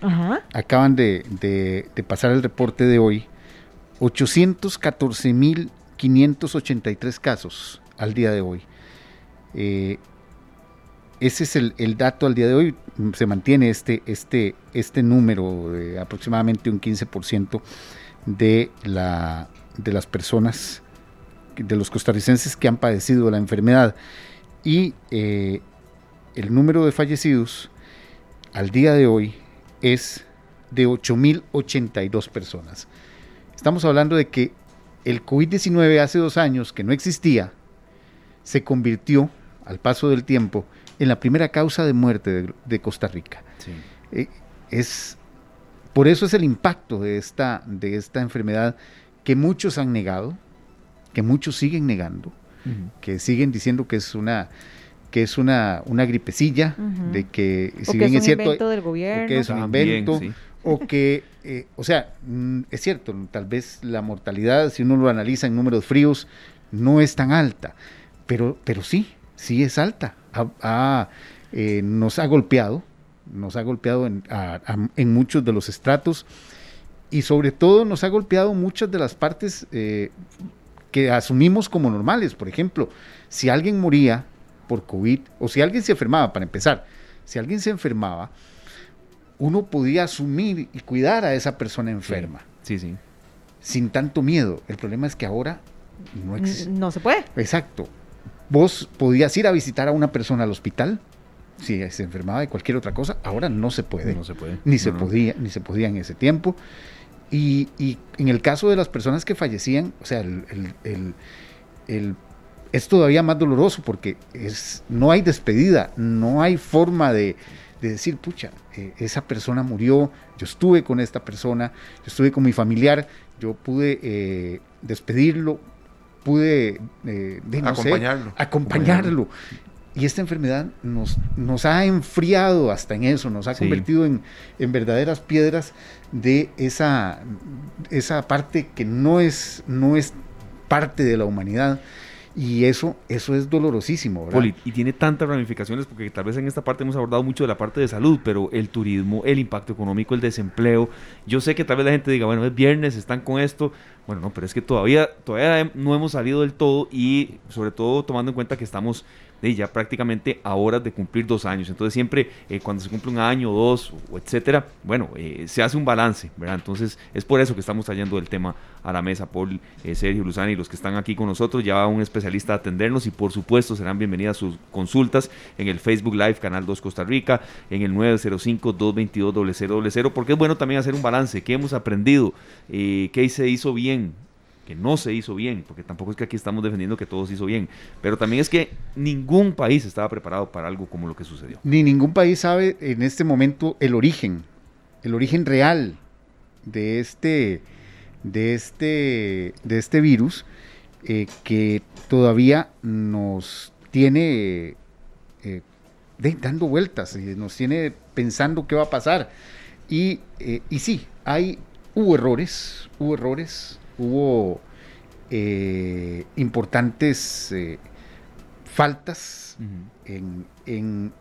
Ajá. Acaban de, de- de pasar el reporte de hoy. 814.583 casos al día de hoy. Eh, ese es el, el dato al día de hoy. Se mantiene este, este, este número de aproximadamente un 15% de, la, de las personas, de los costarricenses que han padecido la enfermedad. Y eh, el número de fallecidos al día de hoy es de 8.082 personas. Estamos hablando de que el COVID-19 hace dos años, que no existía, se convirtió, al paso del tiempo, en la primera causa de muerte de, de Costa Rica. Sí. Eh, es, por eso es el impacto de esta, de esta enfermedad que muchos han negado, que muchos siguen negando, que siguen diciendo que es una que es una, una gripecilla, de que O si que bien es un cierto, invento del gobierno. que es un También, invento, sí. o que, eh, o sea, mm, es cierto, tal vez la mortalidad, si uno lo analiza en números fríos, no es tan alta, pero, pero sí, sí es alta. Ha- ha, eh, nos ha golpeado, nos ha golpeado en, a- a- en muchos de los estratos y sobre todo nos ha golpeado muchas de las partes eh, que asumimos como normales. Por ejemplo, si alguien moría por COVID o si alguien se enfermaba, para empezar, si alguien se enfermaba, uno podía asumir y cuidar a esa persona enferma Sí, sí. sin tanto miedo. El problema es que ahora no existe. No se puede. Exacto. Vos podías ir a visitar a una persona al hospital si se enfermaba de cualquier otra cosa, ahora no se puede. No se puede. Ni se no. podía, ni se podía en ese tiempo. Y, y en el caso de las personas que fallecían, o sea, el, el- el- el- es todavía más doloroso porque es, no hay despedida, no hay forma de, de decir, pucha, eh, esa persona murió, yo estuve con esta persona, yo estuve con mi familiar, yo pude eh, despedirlo, pude eh, de, no sé, acompañarlo. acompañarlo. Y esta enfermedad nos, nos ha enfriado hasta en eso, nos ha Sí. convertido en, en verdaderas piedras de esa, esa parte que no es, no es parte de la humanidad. Y eso, eso es dolorosísimo, ¿verdad? Y tiene tantas ramificaciones porque tal vez en esta parte hemos abordado mucho de la parte de salud, pero el turismo, el impacto económico, el desempleo. Yo sé que tal vez la gente diga, bueno, es viernes, están con esto. Bueno, no, pero es que todavía, todavía no hemos salido del todo y sobre todo tomando en cuenta que estamos de ya prácticamente a horas de cumplir dos años. Entonces siempre eh, cuando se cumple un año, dos, o etcétera, bueno, eh, se hace un balance, ¿verdad? Entonces es por eso que estamos trayendo el tema a la mesa, Paul, eh, Sergio, Luzana y los que están aquí con nosotros. Ya va un especialista a atendernos y por supuesto serán bienvenidas sus consultas en el Facebook Live Canal 2 Costa Rica, en el 905-222-0000, porque es bueno también hacer un balance, qué hemos aprendido, eh, qué se hizo bien, que no se hizo bien, porque tampoco es que aquí estamos defendiendo que todo se hizo bien, pero también es que ningún país estaba preparado para algo como lo que sucedió. Ni ningún país sabe en este momento el origen, el origen real de este, de este, de este virus eh, que todavía nos tiene eh, dando vueltas y nos tiene pensando qué va a pasar. Y, eh, y sí, hay, hubo errores, hubo errores, hubo eh, importantes eh, faltas en, en-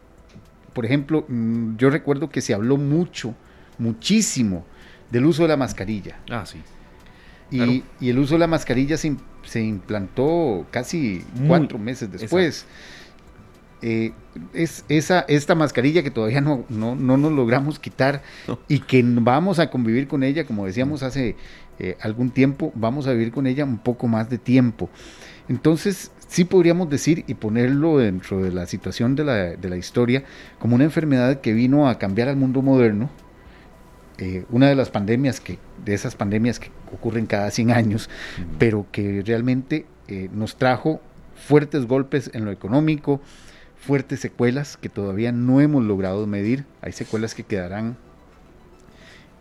por ejemplo, mm, yo recuerdo que se habló mucho, muchísimo del uso de la mascarilla. Ah, sí. Y, Claro. y el uso de la mascarilla se, se implantó casi Muy- cuatro meses después. eh, es esa, esta mascarilla que todavía no, no, nos logramos quitar y que vamos a convivir con ella, como decíamos hace eh, algún tiempo, vamos a vivir con ella un poco más de tiempo. Entonces, sí podríamos decir y ponerlo dentro de la situación de la, de la historia como una enfermedad que vino a cambiar al mundo moderno, eh, una de las pandemias que, de esas pandemias que ocurren cada 100 años, pero que realmente eh, nos trajo fuertes golpes en lo económico, fuertes secuelas que todavía no hemos logrado medir. Hay secuelas que quedarán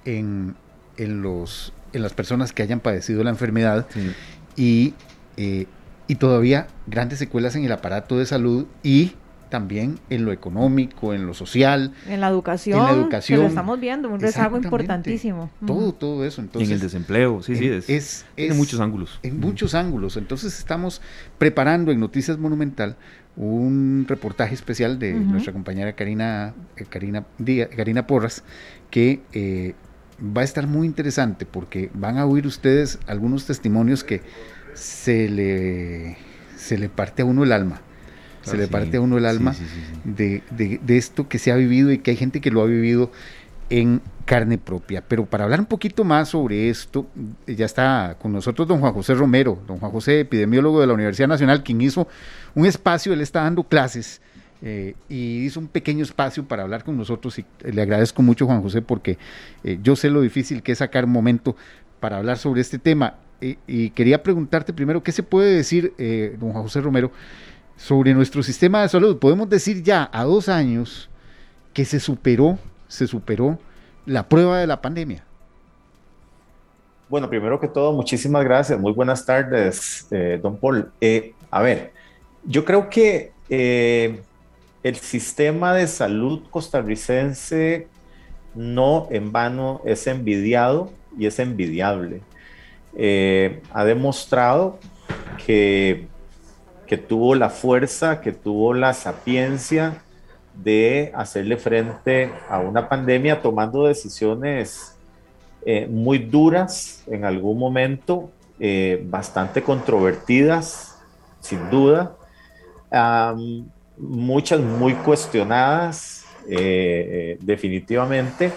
en, en los, en las personas que hayan padecido la enfermedad y, eh, y todavía grandes secuelas en el aparato de salud y también en lo económico, en lo social. En la educación. En la educación. Que lo estamos viendo, un rezago importantísimo. Todo, todo eso. Entonces, y en el desempleo, sí, sí. Es, es, en muchos ángulos. En muchos ángulos. Entonces estamos preparando en Noticias Monumental un reportaje especial de nuestra compañera Karina, eh, Karina, Díaz, Karina Porras, que eh, va a estar muy interesante porque van a oír ustedes algunos testimonios que se le, se le parte a uno el alma. Se le parte a uno el alma de, esto que se ha vivido y que hay gente que lo ha vivido en carne propia. Pero para hablar un poquito más sobre esto, ya está con nosotros don Juan José Romero, don Juan José, epidemiólogo de la Universidad Nacional, quien hizo un espacio, él está dando clases eh, y hizo un pequeño espacio para hablar con nosotros y le agradezco mucho Juan José porque eh, yo sé lo difícil que es sacar momento para hablar sobre este tema. y quería preguntarte primero, ¿qué se puede decir, eh, don Juan José Romero, sobre nuestro sistema de salud. Podemos decir ya a dos años que se superó, se superó la prueba de la pandemia. Bueno, primero que todo, muchísimas gracias. Muy buenas tardes, eh, don Paul. Eh, a ver, yo creo que eh, el sistema de salud costarricense no en vano es envidiado y es envidiable. ha demostrado que que tuvo la fuerza, que tuvo la sapiencia de hacerle frente a una pandemia tomando decisiones eh, muy duras en algún momento, eh, bastante controvertidas, sin duda, muchas muy cuestionadas, eh, definitivamente,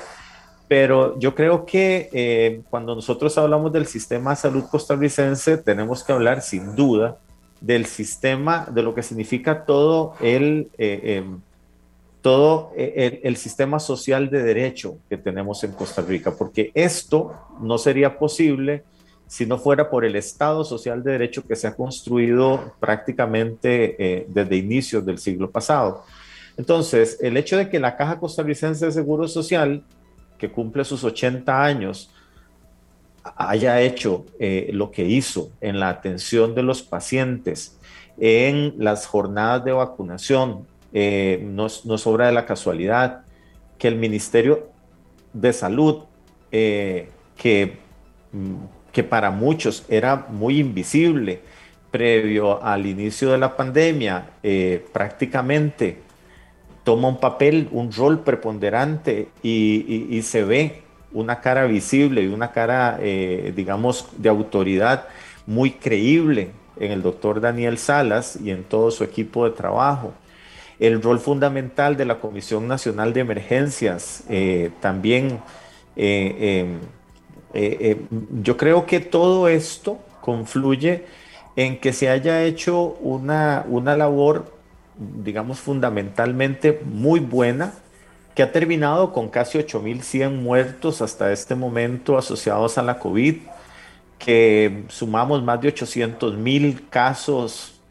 pero yo creo que cuando nosotros hablamos del sistema de salud costarricense, tenemos que hablar sin duda del sistema, de lo que significa todo el, eh, em, todo eh, el, sistema social de derecho que tenemos en Costa Rica, porque esto no sería posible si no fuera por el Estado social de derecho que se ha construido prácticamente eh, desde inicios del siglo pasado. Entonces, el hecho de que la Caja Costarricense de Seguro Social, que cumple sus 80 años, haya hecho eh, lo que hizo en la atención de los pacientes, en las jornadas de vacunación, eh, no, es obra de la casualidad, que el Ministerio de Salud, que, mm, que para muchos era muy invisible previo al inicio de la pandemia, prácticamente toma un papel, un rol preponderante y se ve una cara visible y una cara, eh, digamos, de autoridad muy creíble en el doctor Daniel Salas y en todo su equipo de trabajo. El rol fundamental de la Comisión Nacional de Emergencias eh, también. Eh, yo creo que todo esto confluye en que se haya hecho una, una labor, digamos, fundamentalmente muy buena que ha terminado con casi 8.100 muertos hasta este momento asociados a la COVID, que sumamos más de 800.000 casos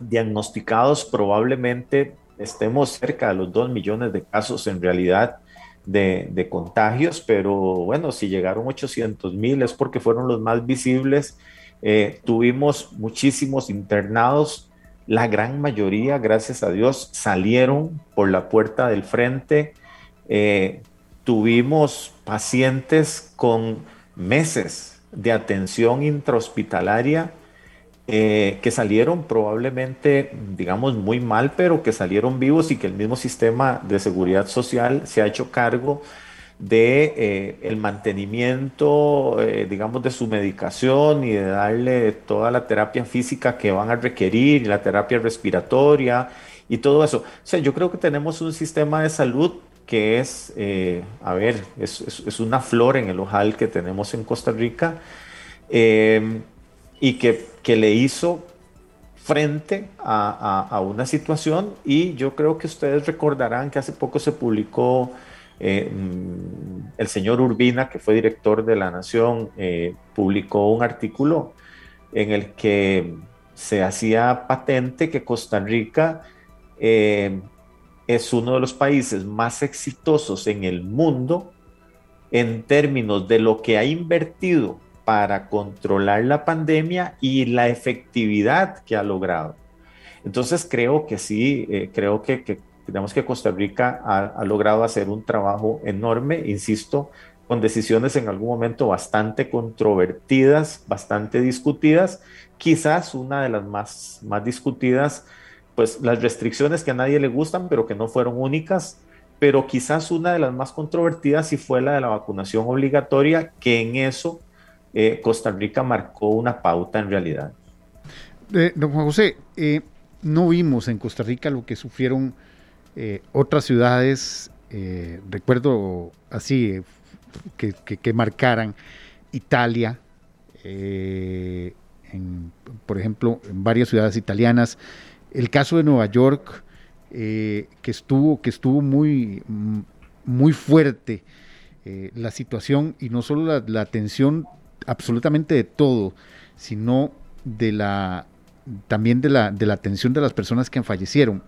diagnosticados, probablemente estemos cerca de los 2 millones de casos en realidad de, contagios, pero bueno, si llegaron 800.000 es porque fueron los más visibles. Eh, tuvimos muchísimos internados la gran mayoría, gracias a Dios, salieron por la puerta del frente. Eh, tuvimos pacientes con meses de atención intrahospitalaria eh, que salieron probablemente, digamos, muy mal, pero que salieron vivos y que el mismo sistema de seguridad social se ha hecho cargo de eh, el mantenimiento, eh, digamos, de su medicación y de darle toda la terapia física que van a requerir, y la terapia respiratoria y todo eso. O sea, yo creo que tenemos un sistema de salud que es, eh, a ver, es, es, una flor en el ojal que tenemos en Costa Rica eh, y que, que, le hizo frente a, una situación y yo creo que ustedes recordarán que hace poco se publicó eh, mm, el señor Urbina, que fue director de La Nación, publicó un artículo en el que se hacía patente que Costa Rica es uno de los países más exitosos en el mundo en términos de lo que ha invertido para controlar la pandemia y la efectividad que ha logrado. Entonces creo que sí, eh, creo que, que, que Costa Rica ha, ha, logrado hacer un trabajo enorme, insisto, con decisiones en algún momento bastante controvertidas, bastante discutidas, quizás una de las más, más discutidas pues las restricciones que a nadie le gustan, pero que no fueron únicas, pero quizás una de las más controvertidas sí fue la de la vacunación obligatoria, que en eso eh, Costa Rica marcó una pauta en realidad. Eh, don Juan José, eh, no vimos en Costa Rica lo que sufrieron otras ciudades, recuerdo así, que, que, marcaran Italia, por ejemplo, en varias ciudades italianas, el caso de Nueva York, eh, que estuvo, que estuvo muy, muy fuerte eh, la situación y no solo la, la, atención absolutamente de todo, sino de la también de la, de la atención de las personas que fallecieron.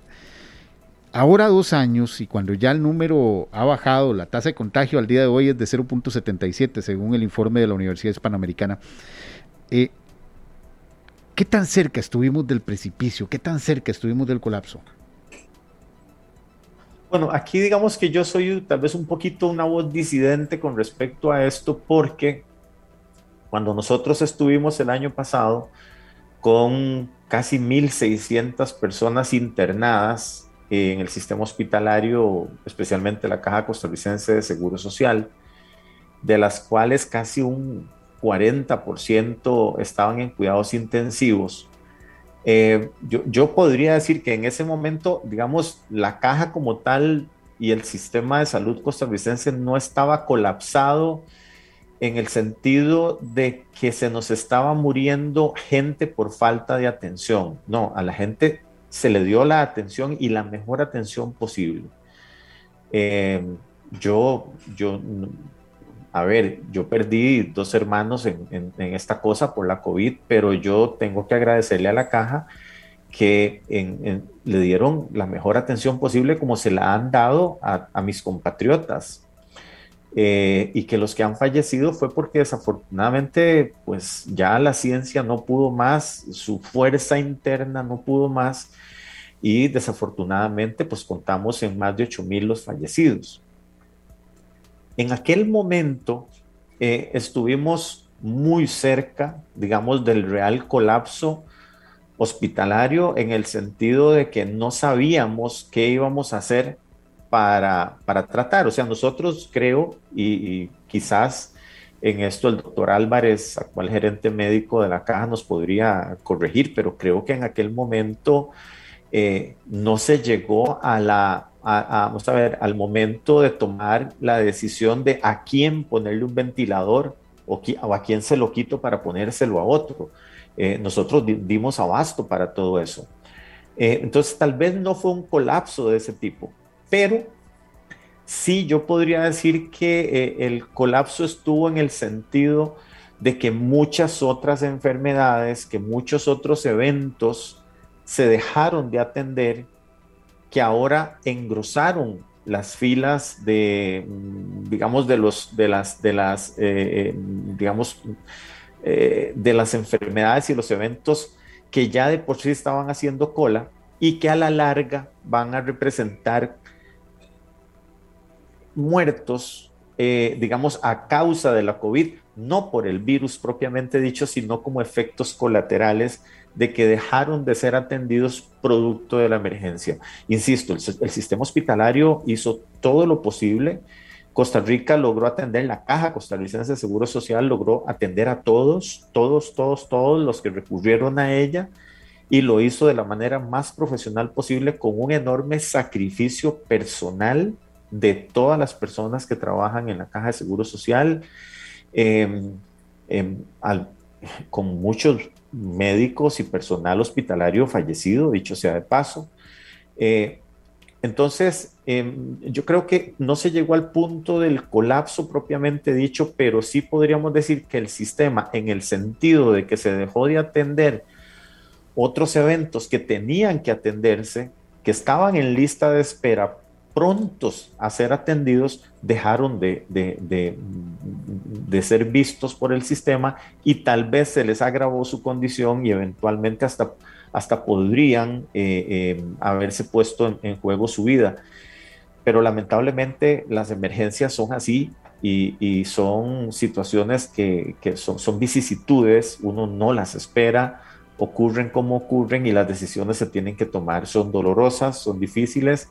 Ahora dos años y cuando ya el número ha bajado, la tasa de contagio al día de hoy es de 0.77 según el informe de la Universidad Hispanoamericana. Eh, ¿Qué tan cerca estuvimos del precipicio? ¿Qué tan cerca estuvimos del colapso? Bueno, aquí digamos que yo soy tal vez un poquito una voz disidente con respecto a esto porque cuando nosotros estuvimos el año pasado con casi 1.600 personas internadas en el sistema hospitalario, especialmente la Caja Costarricense de Seguro Social, de las cuales casi un 40% estaban en cuidados intensivos. Eh, yo, yo, podría decir que en ese momento, digamos, la caja como tal y el sistema de salud costarricense no estaba colapsado en el sentido de que se nos estaba muriendo gente por falta de atención. No, a la gente se le dio la atención y la mejor atención posible. Eh, yo, yo a ver, yo perdí dos hermanos en, esta cosa por la COVID, pero yo tengo que agradecerle a la caja que le dieron la mejor atención posible como se la han dado a, mis compatriotas. Eh, y que los que han fallecido fue porque desafortunadamente pues ya la ciencia no pudo más, su fuerza interna no pudo más y desafortunadamente pues contamos en más de 8 mil los fallecidos. En aquel momento eh, estuvimos muy cerca, digamos, del real colapso hospitalario en el sentido de que no sabíamos qué íbamos a hacer para, para tratar. O sea, nosotros creo, y, quizás en esto el doctor Álvarez, actual gerente médico de la caja, nos podría corregir, pero creo que en aquel momento eh, no se llegó a la vamos a ver, al momento de tomar la decisión de a quién ponerle un ventilador o, a quién se lo quito para ponérselo a otro. Eh, nosotros dimos abasto para todo eso. Eh, entonces, tal vez no fue un colapso de ese tipo, pero sí yo podría decir que eh, el colapso estuvo en el sentido de que muchas otras enfermedades, que muchos otros eventos se dejaron de atender que ahora engrosaron las filas de, mm, digamos, de los, de las, de las, eh, eh, digamos, de las enfermedades y los eventos que ya de por sí estaban haciendo cola y que a la larga van a representar muertos, digamos, a causa de la COVID, no por el virus propiamente dicho, sino como efectos colaterales de que dejaron de ser atendidos producto de la emergencia. Insisto, el, sistema hospitalario hizo todo lo posible. Costa Rica logró atender, la Caja Costarricense de Seguro Social logró atender a todos, todos, todos, todos los que recurrieron a ella. y lo hizo de la manera más profesional posible con un enorme sacrificio personal de todas las personas que trabajan en la Caja de Seguro Social, em, em, con muchos médicos y personal hospitalario fallecido, dicho sea de paso. Eh, entonces, em, yo creo que no se llegó al punto del colapso propiamente dicho, pero sí podríamos decir que el sistema, en el sentido de que se dejó de atender otros eventos que tenían que atenderse, que estaban en lista de espera prontos a ser atendidos, dejaron de, de, ser vistos por el sistema y tal vez se les agravó su condición y eventualmente hasta, hasta podrían eh, eh, haberse puesto en, juego su vida. Pero lamentablemente las emergencias son así y, son situaciones que, que son, son vicisitudes, uno no las espera, ocurren como ocurren y las decisiones se tienen que tomar, son dolorosas, son difíciles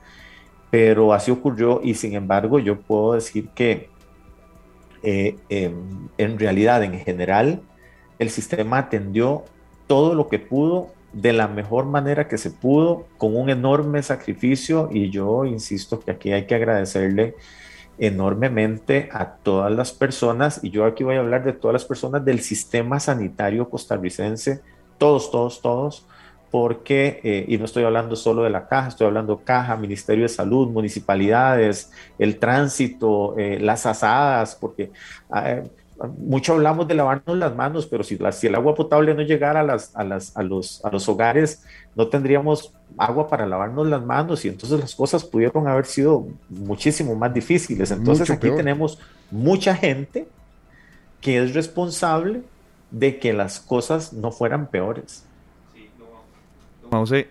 pero así ocurrió y sin embargo yo puedo decir que eh, em, en realidad, en general, el sistema atendió todo lo que pudo de la mejor manera que se pudo, con un enorme sacrificio y yo insisto que aquí hay que agradecerle enormemente a todas las personas y yo aquí voy a hablar de todas las personas del sistema sanitario costarricense, todos, todos, todos, porque, eh, y no estoy hablando solo de la caja, estoy hablando caja, Ministerio de Salud, municipalidades, el tránsito, eh, las asadas, porque ah, mucho hablamos de lavarnos las manos, pero si, si el agua potable no llegara a, las, a, las, a, los, a los hogares, no tendríamos agua para lavarnos las manos y entonces las cosas pudieron haber sido muchísimo más difíciles. Entonces aquí tenemos mucha gente que es responsable de que las cosas no fueran peores. José,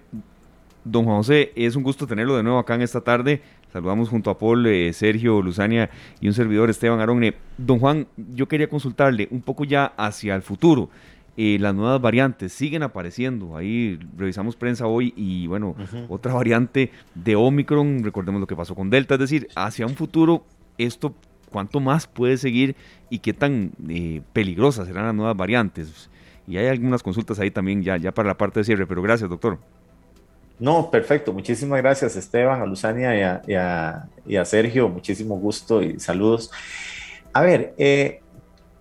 don José, es un gusto tenerlo de nuevo acá en esta tarde. Saludamos junto a Paul, eh, Sergio, Luzania y un servidor Esteban Aronne. Don Juan, yo quería consultarle un poco ya hacia el futuro. Eh, las nuevas variantes siguen apareciendo. Ahí revisamos prensa hoy y bueno, otra variante de Omicron, recordemos lo que pasó con Delta, es decir, hacia un futuro, esto cuánto más puede seguir y qué tan eh, peligrosas serán las nuevas variantes. Y hay algunas consultas ahí también ya, ya para la parte de cierre, pero gracias, doctor. No, perfecto. Muchísimas gracias, Esteban, a Luzania y a, Sergio. Muchísimo gusto y saludos. A ver, eh,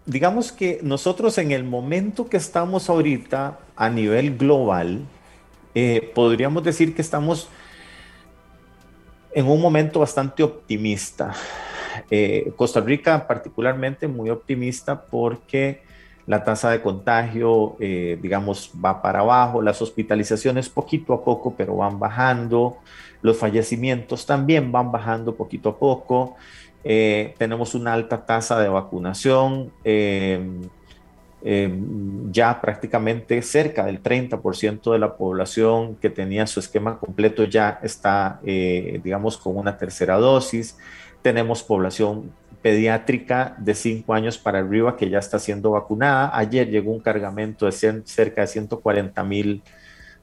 digamos que nosotros en el momento que estamos ahorita a nivel global, eh, podríamos decir que estamos en un momento bastante optimista. Eh, Costa Rica particularmente muy optimista porque la tasa de contagio, eh, digamos, va para abajo, las hospitalizaciones poquito a poco, pero van bajando, los fallecimientos también van bajando poquito a poco, eh, tenemos una alta tasa de vacunación, em, em, ya prácticamente cerca del 30% de la población que tenía su esquema completo ya está, eh, digamos, con una tercera dosis, tenemos población pediátrica de 5 años para arriba que ya está siendo vacunada. Ayer llegó un cargamento de cerca de 140 mil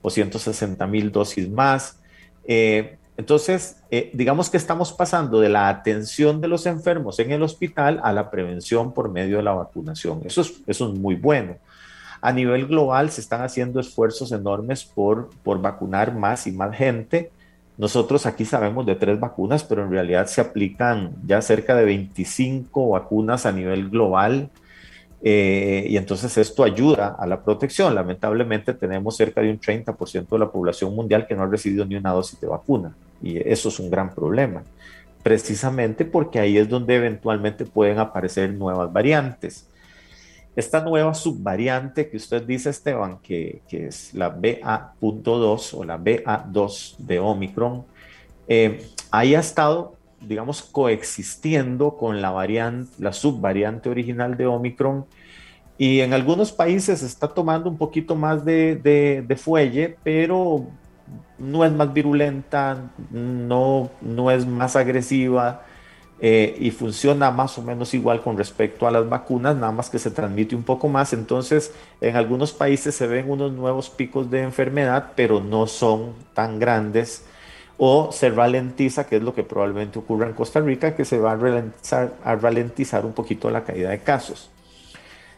o 160 mil dosis más. Eh, entonces, eh, digamos que estamos pasando de la atención de los enfermos en el hospital a la prevención por medio de la vacunación. Eso es, muy bueno. A nivel global se están haciendo esfuerzos enormes por vacunar más y más gente. Nosotros aquí sabemos de tres vacunas, pero en realidad se aplican ya cerca de 25 vacunas a nivel global. Eh, y entonces esto ayuda a la protección. Lamentablemente tenemos cerca de un 30% de la población mundial que no ha recibido ni una dosis de vacuna. Y eso es un gran problema. Precisamente porque ahí es donde eventualmente pueden aparecer nuevas variantes. Esta nueva subvariante que usted dice, Esteban, que, es la BA.2 o la BA2 de Omicron, eh, ahí ha estado, digamos, coexistiendo con la, variante, la subvariante original de Omicron. Y en algunos países está tomando un poquito más de, de fuelle, pero no es más virulenta, no, no es más agresiva eh, y funciona más o menos igual con respecto a las vacunas, nada más que se transmite un poco más. Entonces, en algunos países se ven unos nuevos picos de enfermedad, pero no son tan grandes. O se ralentiza, que es lo que probablemente ocurra en Costa Rica, que se va a ralentizar, a ralentizar un poquito la caída de casos.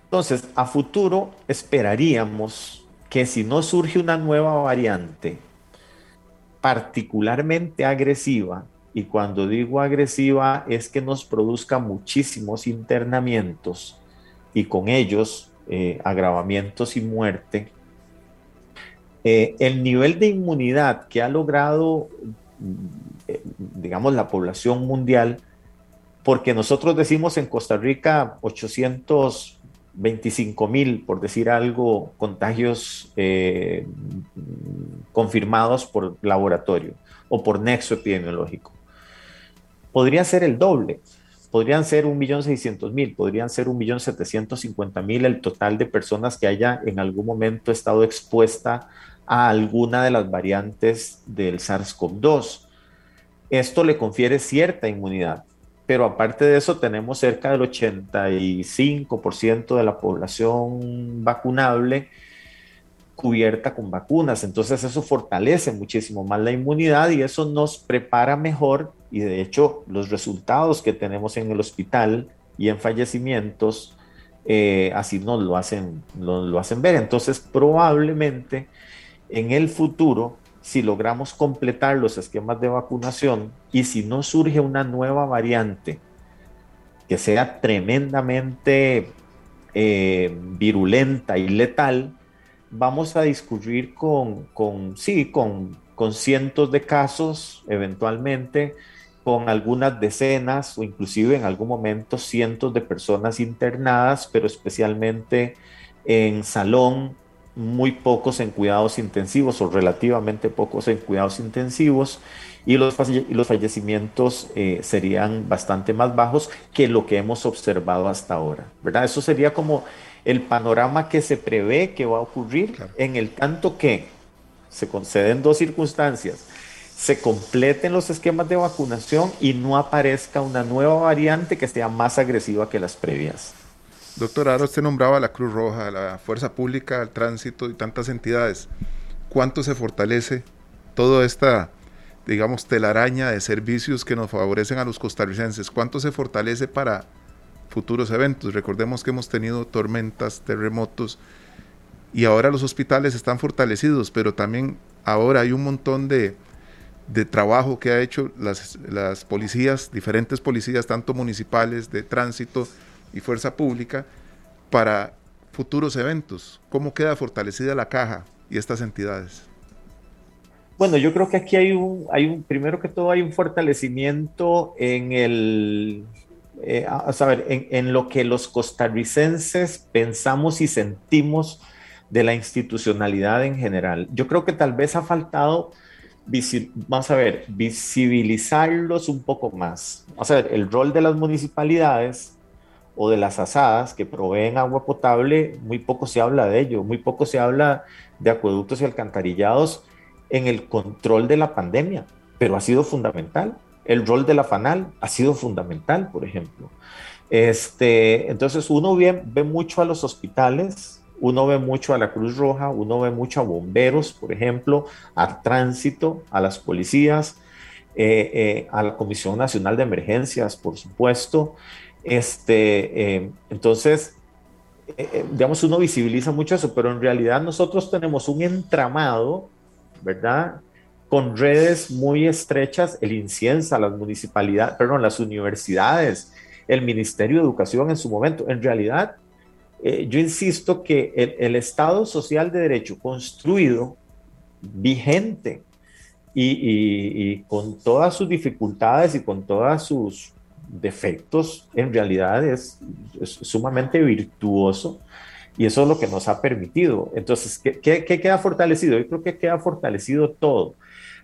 Entonces, a futuro esperaríamos que si no surge una nueva variante particularmente agresiva, y cuando digo agresiva es que nos produzca muchísimos internamientos y con ellos eh, agravamientos y muerte, eh, el nivel de inmunidad que ha logrado, mm, digamos, la población mundial, porque nosotros decimos en Costa Rica 825 mil, por decir algo, contagios eh, confirmados por laboratorio o por nexo epidemiológico. Podría ser el doble, podrían ser 1.600.000, podrían ser 1.750.000 el total de personas que haya en algún momento estado expuesta a alguna de las variantes del SARS-CoV-2. Esto le confiere cierta inmunidad, pero aparte de eso tenemos cerca del 85% de la población vacunable cubierta con vacunas. Entonces eso fortalece muchísimo más la inmunidad y eso nos prepara mejor y de hecho los resultados que tenemos en el hospital y en fallecimientos eh, así nos lo hacen, nos lo hacen ver. Entonces probablemente en el futuro, si logramos completar los esquemas de vacunación y si no surge una nueva variante que sea tremendamente eh, virulenta y letal, vamos a discurrir con, con sí, con, con cientos de casos eventualmente, con algunas decenas o inclusive en algún momento cientos de personas internadas, pero especialmente en salón, muy pocos en cuidados intensivos o relativamente pocos en cuidados intensivos y los, los fallecimientos eh, serían bastante más bajos que lo que hemos observado hasta ahora, ¿verdad? Eso sería como el panorama que se prevé que va a ocurrir en el tanto que se conceden dos circunstancias, se completen los esquemas de vacunación y no aparezca una nueva variante que sea más agresiva que las previas. Doctor, ahora usted nombraba la Cruz Roja, la Fuerza Pública, el Tránsito y tantas entidades. ¿Cuánto se fortalece toda esta, digamos, telaraña de servicios que nos favorecen a los costarricenses? ¿Cuánto se fortalece para futuros eventos. Recordemos que hemos tenido tormentas, terremotos y ahora los hospitales están fortalecidos, pero también ahora hay un montón de, de trabajo que ha hecho las, las, policías, diferentes policías, tanto municipales, de tránsito y fuerza pública, para futuros eventos. ¿Cómo queda fortalecida la caja y estas entidades? Bueno, yo creo que aquí hay un, hay un, primero que todo hay un fortalecimiento en el, eh, a saber, en, lo que los costarricenses pensamos y sentimos de la institucionalidad en general. Yo creo que tal vez ha faltado, vamos a ver, visibilizarlos un poco más. Vamos a ver, el rol de las municipalidades o de las asadas que proveen agua potable, muy poco se habla de ello, muy poco se habla de acueductos y alcantarillados en el control de la pandemia, pero ha sido fundamental el rol de la FANAL ha sido fundamental, por ejemplo. Este, entonces uno ve, ve mucho a los hospitales, uno ve mucho a la Cruz Roja, uno ve mucho a bomberos, por ejemplo, a tránsito, a las policías, eh, eh, a la Comisión Nacional de Emergencias, por supuesto. Este, eh, entonces, digamos, uno visibiliza mucho eso, pero en realidad nosotros tenemos un entramado, ¿verdad? con redes muy estrechas, el INCIENSA, las municipalidades, perdón, las universidades, el Ministerio de Educación en su momento. En realidad, eh, yo insisto que el, Estado Social de Derecho construido, vigente y, con todas sus dificultades y con todos sus defectos, en realidad es, sumamente virtuoso y eso es lo que nos ha permitido. Entonces, ¿qué, qué queda fortalecido? Yo creo que queda fortalecido todo.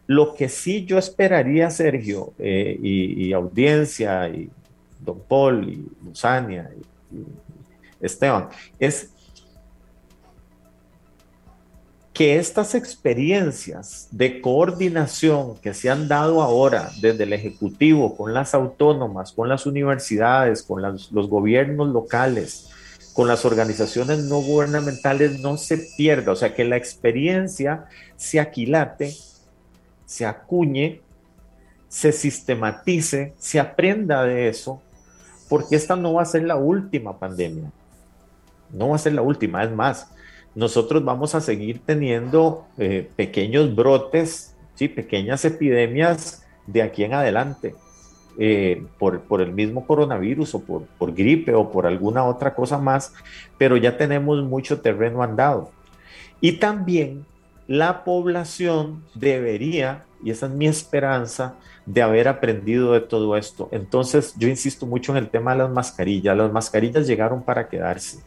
Lo que sí yo esperaría, Sergio, eh, y, audiencia, y don Paul, y Luzania, y, Esteban, es que estas experiencias de coordinación que se han dado ahora desde el Ejecutivo con las autónomas, con las universidades, con los gobiernos locales, con las organizaciones no gubernamentales no se pierda, o sea, que la experiencia se aquilate se acuñe, se sistematice, se aprenda de eso, porque esta no va a ser la última pandemia. No va a ser la última, es más. nosotros vamos a seguir teniendo eh, pequeños brotes, ¿sí? pequeñas epidemias de aquí en adelante. Eh, por, por, el mismo coronavirus o por, por, gripe o por alguna otra cosa más, pero ya tenemos mucho terreno andado. Y también la población debería, y esa es mi esperanza, de haber aprendido de todo esto. Entonces, yo insisto mucho en el tema de las mascarillas. Las mascarillas llegaron para quedarse.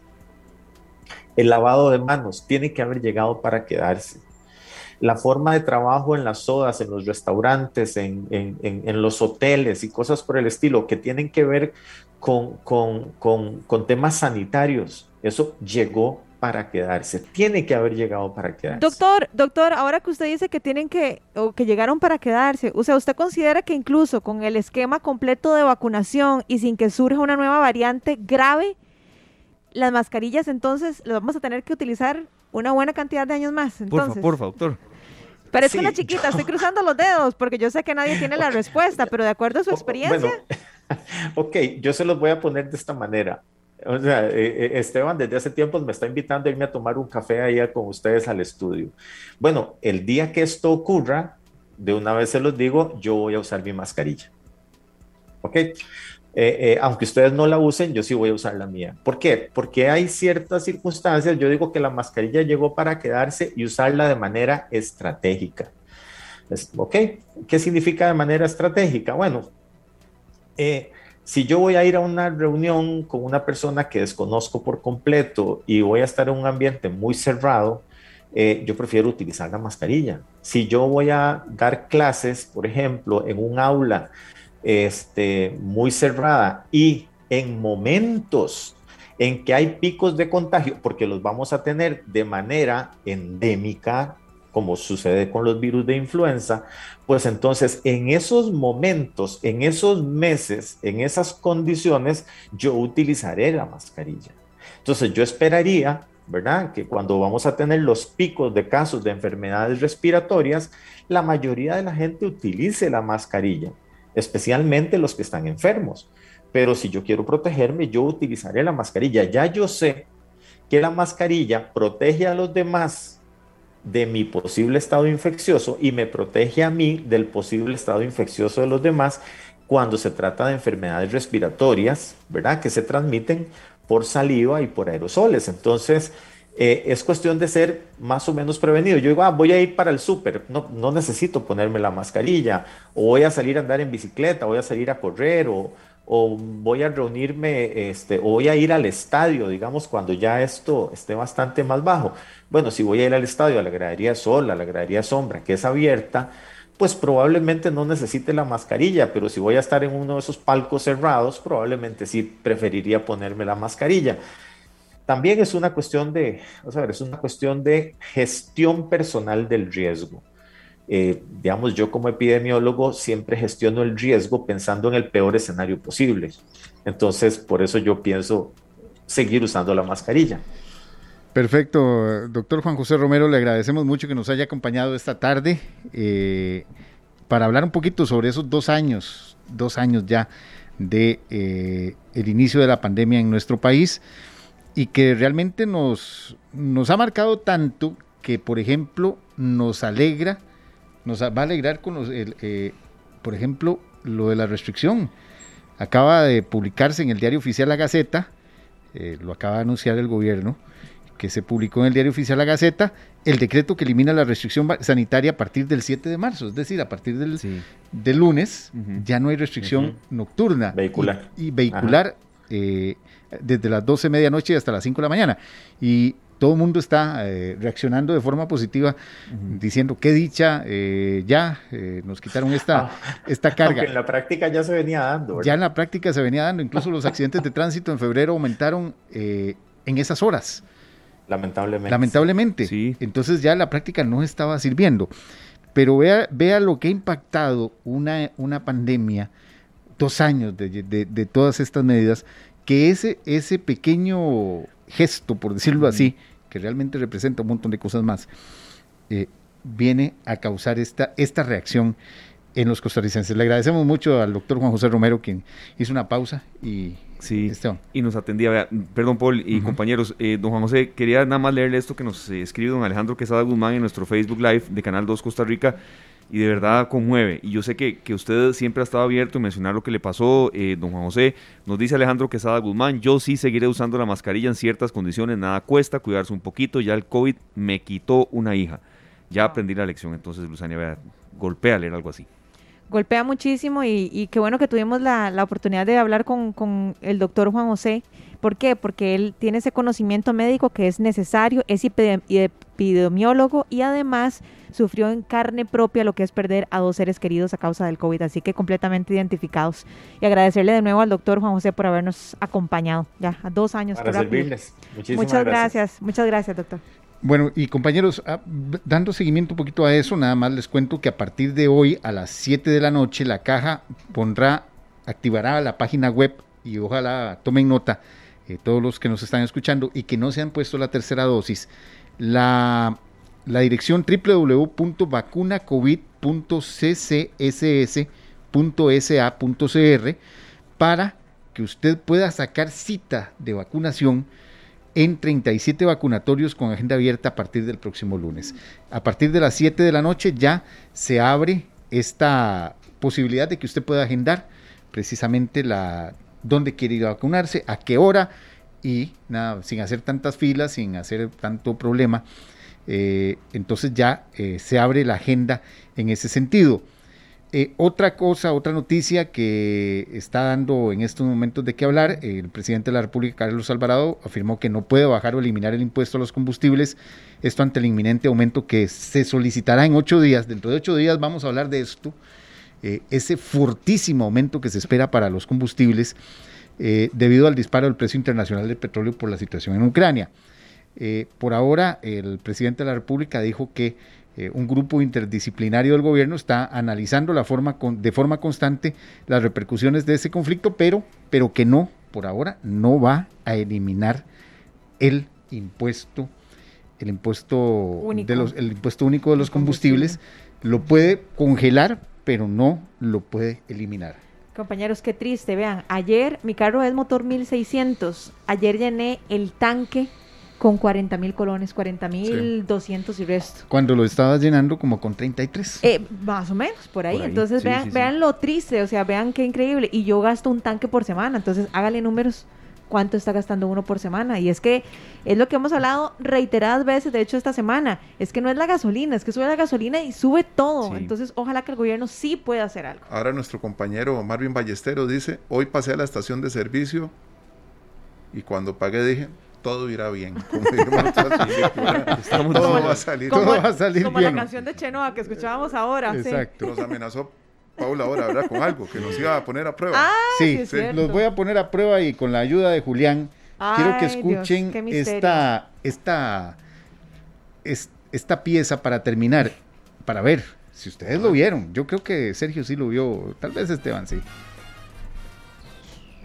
El lavado de manos tiene que haber llegado para quedarse la forma de trabajo en las sodas, en los restaurantes, en, los hoteles y cosas por el estilo que tienen que ver con, con, temas sanitarios. Eso llegó para quedarse, tiene que haber llegado para quedarse. Doctor, doctor, ahora que usted dice que tienen que, o que llegaron para quedarse, o sea, ¿usted considera que incluso con el esquema completo de vacunación y sin que surja una nueva variante grave, las mascarillas entonces las vamos a tener que utilizar una buena cantidad de años más? Entonces. Por favor, doctor. Pero es una chiquita, estoy cruzando los dedos porque yo sé que nadie tiene la respuesta, pero de acuerdo a su experiencia. ok, yo se los voy a poner de esta manera. O sea, eh, eh, Esteban desde hace tiempo me está invitando a irme a tomar un café ahí con ustedes al estudio. Bueno, el día que esto ocurra, de una vez se los digo, yo voy a usar mi mascarilla. ¿Ok? Eh, eh, aunque ustedes no la usen, yo sí voy a usar la mía. ¿Por qué? Porque hay ciertas circunstancias, yo digo que la mascarilla llegó para quedarse y usarla de manera estratégica. ¿Ok? ¿Qué significa de manera estratégica? Bueno, eh, si yo voy a ir a una reunión con una persona que desconozco por completo y voy a estar en un ambiente muy cerrado, yo prefiero utilizar la mascarilla. Si yo voy a dar clases, por ejemplo, en un aula, este, muy cerrada y en momentos en que hay picos de contagio, porque los vamos a tener de manera endémica, como sucede con los virus de influenza, pues entonces en esos momentos, en esos meses, en esas condiciones, yo utilizaré la mascarilla. Entonces yo esperaría, ¿verdad? Que cuando vamos a tener los picos de casos de enfermedades respiratorias, la mayoría de la gente utilice la mascarilla especialmente los que están enfermos. Pero si yo quiero protegerme, yo utilizaré la mascarilla. Ya yo sé que la mascarilla protege a los demás de mi posible estado infeccioso y me protege a mí del posible estado infeccioso de los demás cuando se trata de enfermedades respiratorias, ¿verdad? Que se transmiten por saliva y por aerosoles. Entonces, eh, es cuestión de ser más o menos prevenido. Yo digo, ah, voy a ir para el súper, no, no, necesito ponerme la mascarilla, o voy a salir a andar en bicicleta, voy a salir a correr, o, o, voy a reunirme, este, o voy a ir al estadio, digamos, cuando ya esto esté bastante más bajo. Bueno, si voy a ir al estadio, a la gradería sol, a la gradería sombra, que es abierta, pues probablemente no necesite la mascarilla, pero si voy a estar en uno de esos palcos cerrados, probablemente sí preferiría ponerme la mascarilla. También es una cuestión de, vamos a ver, es una cuestión de gestión personal del riesgo. Eh, digamos, yo como epidemiólogo siempre gestiono el riesgo pensando en el peor escenario posible. Entonces, por eso yo pienso seguir usando la mascarilla. Perfecto, doctor Juan José Romero, le agradecemos mucho que nos haya acompañado esta tarde eh, para hablar un poquito sobre esos dos años, dos años ya de eh, el inicio de la pandemia en nuestro país y que realmente nos, nos ha marcado tanto que, por ejemplo, nos alegra, nos va a alegrar con los, eh, por ejemplo, lo de la restricción. Acaba de publicarse en el diario oficial La Gaceta, eh, lo acaba de anunciar el gobierno, que se publicó en el diario oficial La Gaceta, el decreto que elimina la restricción sanitaria a partir del 7 de marzo, es decir, a partir del, del lunes ya no hay restricción nocturna. Vehicular. Y, vehicular desde las 12 de medianoche hasta las 5 de la mañana. Y todo el mundo está eh, reaccionando de forma positiva, diciendo qué dicha, eh, ya eh, nos quitaron esta, ah, esta carga. en la práctica ya se venía dando. Ya en la práctica se venía dando, incluso los accidentes de tránsito en febrero aumentaron en esas horas. Lamentablemente. Lamentablemente. Sí. Entonces ya la práctica no estaba sirviendo. Pero vea, vea lo que ha impactado una, una pandemia, dos años de, de todas estas medidas, que ese, ese pequeño gesto, por decirlo así, que realmente representa un montón de cosas más, eh, viene a causar esta, esta reacción en los costarricenses. Le agradecemos mucho al doctor Juan José Romero, quien hizo una pausa y Sí, Esteban. y nos atendía, vea, perdón Paul y compañeros, eh, don Juan José, quería nada más leerle esto que nos escribe don Alejandro Quesada Guzmán en nuestro Facebook Live de Canal 2 Costa Rica y de verdad conmueve. Y yo sé que, que usted siempre ha estado abierto a mencionar lo que le pasó, eh, don Juan José. Nos dice Alejandro Quesada Guzmán, yo sí seguiré usando la mascarilla en ciertas condiciones, nada cuesta, cuidarse un poquito, ya el COVID me quitó una hija. Ya aprendí la lección, entonces Luzania, vea, golpea leer algo así. golpea muchísimo y, qué bueno que tuvimos la, la oportunidad de hablar con, con el doctor Juan José. ¿Por qué? Porque él tiene ese conocimiento médico que es necesario, es epidem- epidemiólogo y además sufrió en carne propia lo que es perder a dos seres queridos a causa del COVID, así que completamente identificados. Y agradecerle de nuevo al doctor Juan José por habernos acompañado ya a dos años. Para servirles. Muchísimas Muchas gracias, muchas gracias, doctor. Bueno, y compañeros, ah, dando seguimiento un poquito a eso, nada más les cuento que a partir de hoy a las 7 de la noche la caja pondrá, activará la página web y ojalá tomen nota eh, todos los que nos están escuchando y que no se han puesto la tercera dosis, la, dirección www.vacunacovid.ccss.sa.cr para que usted pueda sacar cita de vacunación en 37 vacunatorios con agenda abierta a partir del próximo lunes. A partir de las 7 de la noche ya se abre esta posibilidad de que usted pueda agendar precisamente la dónde quiere ir a vacunarse, a qué hora y nada, sin hacer tantas filas, sin hacer tanto problema. eh, entonces ya eh, se abre la agenda en ese sentido. Eh, otra cosa, otra noticia que está dando en estos momentos de qué hablar, el presidente de la República, Carlos Alvarado, afirmó que no puede bajar o eliminar el impuesto a los combustibles, esto ante el inminente aumento que se solicitará en ocho días. Dentro de ocho días vamos a hablar de esto, eh, ese fortísimo aumento que se espera para los combustibles eh, debido al disparo del precio internacional del petróleo por la situación en Ucrania. Eh, por ahora, el presidente de la República dijo que un grupo interdisciplinario del gobierno está analizando la forma con- de forma constante las repercusiones de ese conflicto, pero, pero que no, por ahora, no va a eliminar el impuesto, el impuesto Único. de los, el impuesto único de los combustibles, lo puede congelar, pero no lo puede eliminar. Compañeros, qué triste. Vean, ayer mi carro es motor 1600. Ayer llené el tanque con 40 mil colones, 40 mil 200 y resto. Cuando lo estabas llenando como con 33. Eh, más o menos, por ahí. Por ahí, Entonces sí, vean, sí, sí. vean lo triste, o sea, vean qué increíble. Y yo gasto un tanque por semana, entonces hágale números cuánto está gastando uno por semana. Y es que es lo que hemos hablado reiteradas veces, de hecho, esta semana. Es que no es la gasolina, es que sube la gasolina y sube todo. Sí. Entonces, ojalá que el gobierno sí pueda hacer algo. Ahora nuestro compañero Marvin Ballesteros dice, hoy pasé a la estación de servicio y cuando pagué dije, todo irá bien. Como todo va a salir. Todo va a salir como bien. la canción de Chenoa que escuchábamos ahora. sí. Exacto. Nos amenazó Paula ahora, ¿verdad? Con algo que nos iba a poner a prueba. Ah, Sí, sí, los voy a poner a prueba y con la ayuda de Julián, quiero que Dios, escuchen esta, esta, es- esta pieza para terminar, para ver si ustedes lo vieron. Yo creo que Sergio sí lo vio, tal vez Esteban sí.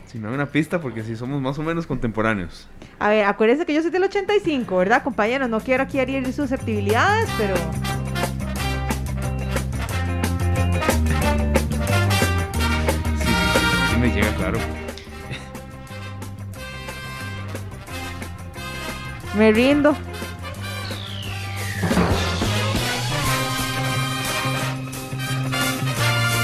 Si me da una pista, porque si somos más o menos contemporáneos. A ver, acuérdense que yo soy del 85, ¿verdad, compañeros? No quiero aquí herir susceptibilidades, pero... sí, me llega claro. Me rindo.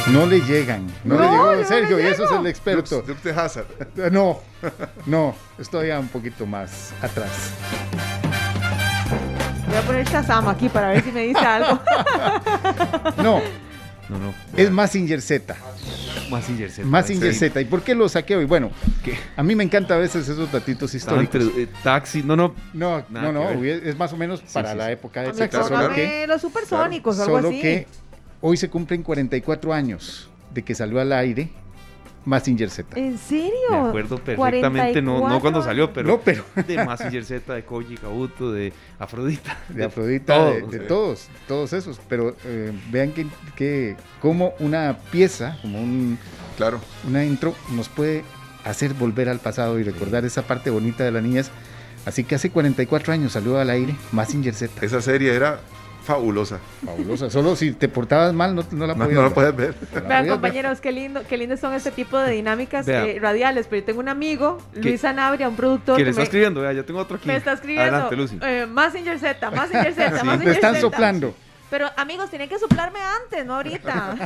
No le llegan, no, le llegó no Sergio y eso es el experto. De Hazard. No, no, estoy ya un poquito más atrás. Voy a poner Shazam aquí para ver si me dice algo. No, No, no. es Massinger Z. Massinger Z. Massinger. Z. ¿Y por qué lo saqué hoy? Bueno, ¿Qué? a mí me encanta a veces esos datitos históricos. entre eh, taxi. No, no. No, no, no, es más o menos para sí, la sí. época de claro. que, los supersónicos o algo solo así. que hoy se cumplen 44 años de que salió al aire Massinger Z. ¿En serio? Me acuerdo perfectamente, no, no cuando 44 salió, pero No, pero de Massinger Z, de Koji Kabuto, de Afrodita. de Afrodita, de, todos, todos esos. Pero eh, vean que, que como una pieza, como un, Claro. una intro, nos puede hacer volver al pasado y recordar esa parte bonita de las niñas. Así que hace 44 años salió al aire Massinger Z. Esa serie era Fabulosa. Fabulosa. Solo si te portabas mal no, no la podías no la ver. Vean, compañeros, qué lindo, qué lindo son este tipo de dinámicas eh, radiales. Pero yo tengo un amigo. Luis Sanabria, un productor Que que le está me, escribiendo, vea, yo tengo otro aquí. me está escribiendo. Adelante, Lucy. Eh, Massinger Z, Massinger Z, Sí. Massinger Te están Z. soplando. Pero amigos, tienen que soplarme antes, no ahorita.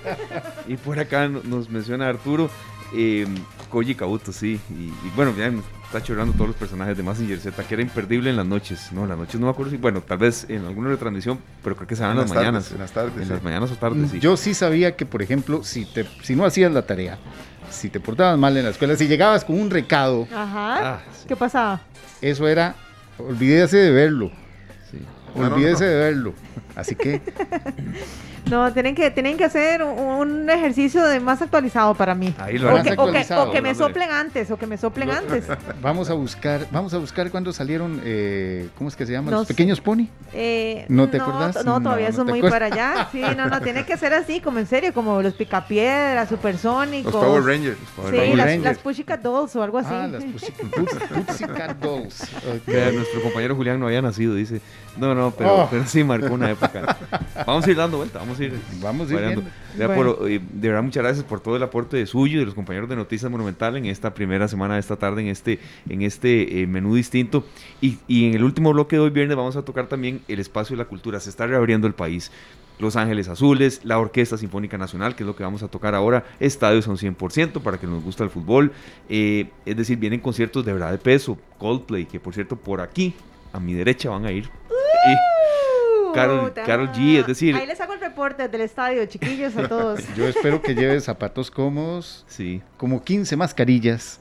Y por acá no- nos menciona Arturo, eh, Koji Kabuto, sí. Y, y bueno, ya me está chorando todos los personajes de Massinger Z, que era imperdible en las noches. No, en las noches no me acuerdo si, bueno, tal vez en alguna retransmisión, pero creo que se dan En las, las tardes, mañanas. en las tardes, En sí. las mañanas o tardes, sí. Yo sí sabía que, por ejemplo, si, te, si no hacías la tarea, si te portabas mal en la escuela, si llegabas con un recado, Ajá. Ah, sí, ¿Qué pasaba? eso era, olvídese de verlo, sí. No, no, olvídese no. de verlo. Así que No, tienen que, tienen que hacer un, un ejercicio de más actualizado para mí. Ahí lo O harán. que, o, que, actualizado, o que me soplen antes, o que me soplen antes. vamos a buscar, vamos a buscar cuando salieron, eh, ¿cómo es que se llaman? No Los pequeños pony. Eh, ¿No te acordás? No, todavía No, no son muy acuerdas. para allá. Sí, no, no, tiene que ser así, como en serio, como los picapiedras, supersónicos. Los Power Rangers. Power Sí, Power las, Rangers. las Pussycat Dolls o algo así. Ah, las Pussycat Pussy- Pussycat Dolls. Nuestro compañero Julián no había nacido, dice. No, no, pero, Oh. pero sí marcó una época. Vamos a ir dando vuelta, vamos a ir. Vamos a ir Bueno. por- de verdad, muchas gracias por todo el aporte de suyo y de los compañeros de Noticias Monumental en esta primera semana de esta tarde, en este, en este eh, menú distinto. Y, y en el último bloque de hoy viernes vamos a tocar también el espacio de la cultura. Se está reabriendo el país. Los Ángeles Azules, la Orquesta Sinfónica Nacional, que es lo que vamos a tocar ahora, estadios son 100% para que nos gusta el fútbol, eh, es decir, vienen conciertos de verdad de peso, Coldplay, que por cierto por aquí, a mi derecha van a ir. Y Karol- Puta. Karol G, es decir- Ahí les hago el reporte del estadio, chiquillos, a todos. Yo espero que lleves zapatos cómodos, sí, como 15 mascarillas.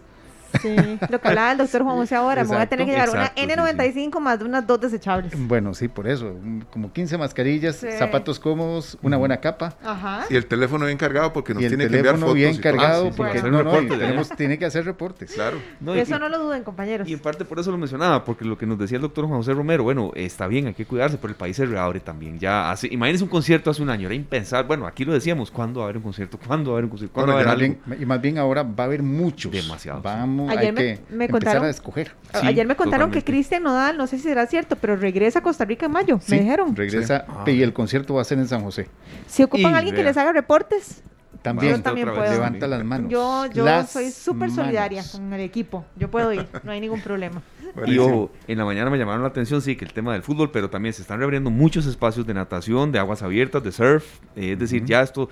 Sí, lo que hablaba el doctor Juan José ahora, me voy a tener que llevar Exacto, una sí, N95 más de unas dos desechables. Bueno, sí, por eso. Como 15 mascarillas, Sí. zapatos cómodos, una buena capa. Ajá. Y el teléfono bien cargado porque nos y tiene que enviar fotos. bien cargado, Ah, sí, sí, porque no, no, reportes, tenemos- tiene que hacer reportes. Claro. No, y- Eso no lo duden, compañeros. Y en parte por eso lo mencionaba, porque lo que nos decía el doctor Juan José Romero, bueno, está bien, hay que cuidarse, pero el país se reabre también. Ya hace, imagínense un concierto hace un año, era impensable. Bueno, aquí lo decíamos, ¿cuándo va a haber un concierto? ¿Cuándo va a haber un concierto? ¿Cuándo Bueno, va a Y haber más algo? bien- y más bien ahora va a haber muchos. Demasiados. Vamos, Ayer hay me- que me empezar contaron- a escoger. Sí, Ayer me contaron que. Cristian Nodal, no sé si será cierto, pero regresa a Costa Rica en mayo. Sí, me dijeron. Regresa Sí. y el concierto va a ser en San José. Si ocupan Y alguien que les haga reportes, También Yo también puedo. levanta las manos. yo, yo Las soy súper solidaria con el equipo. Yo puedo ir, no hay ningún problema. Y ojo, en la mañana me llamaron la atención, sí, que el tema del fútbol, pero también se están reabriendo muchos espacios de natación, de aguas abiertas, de surf. eh, es decir, ya esto,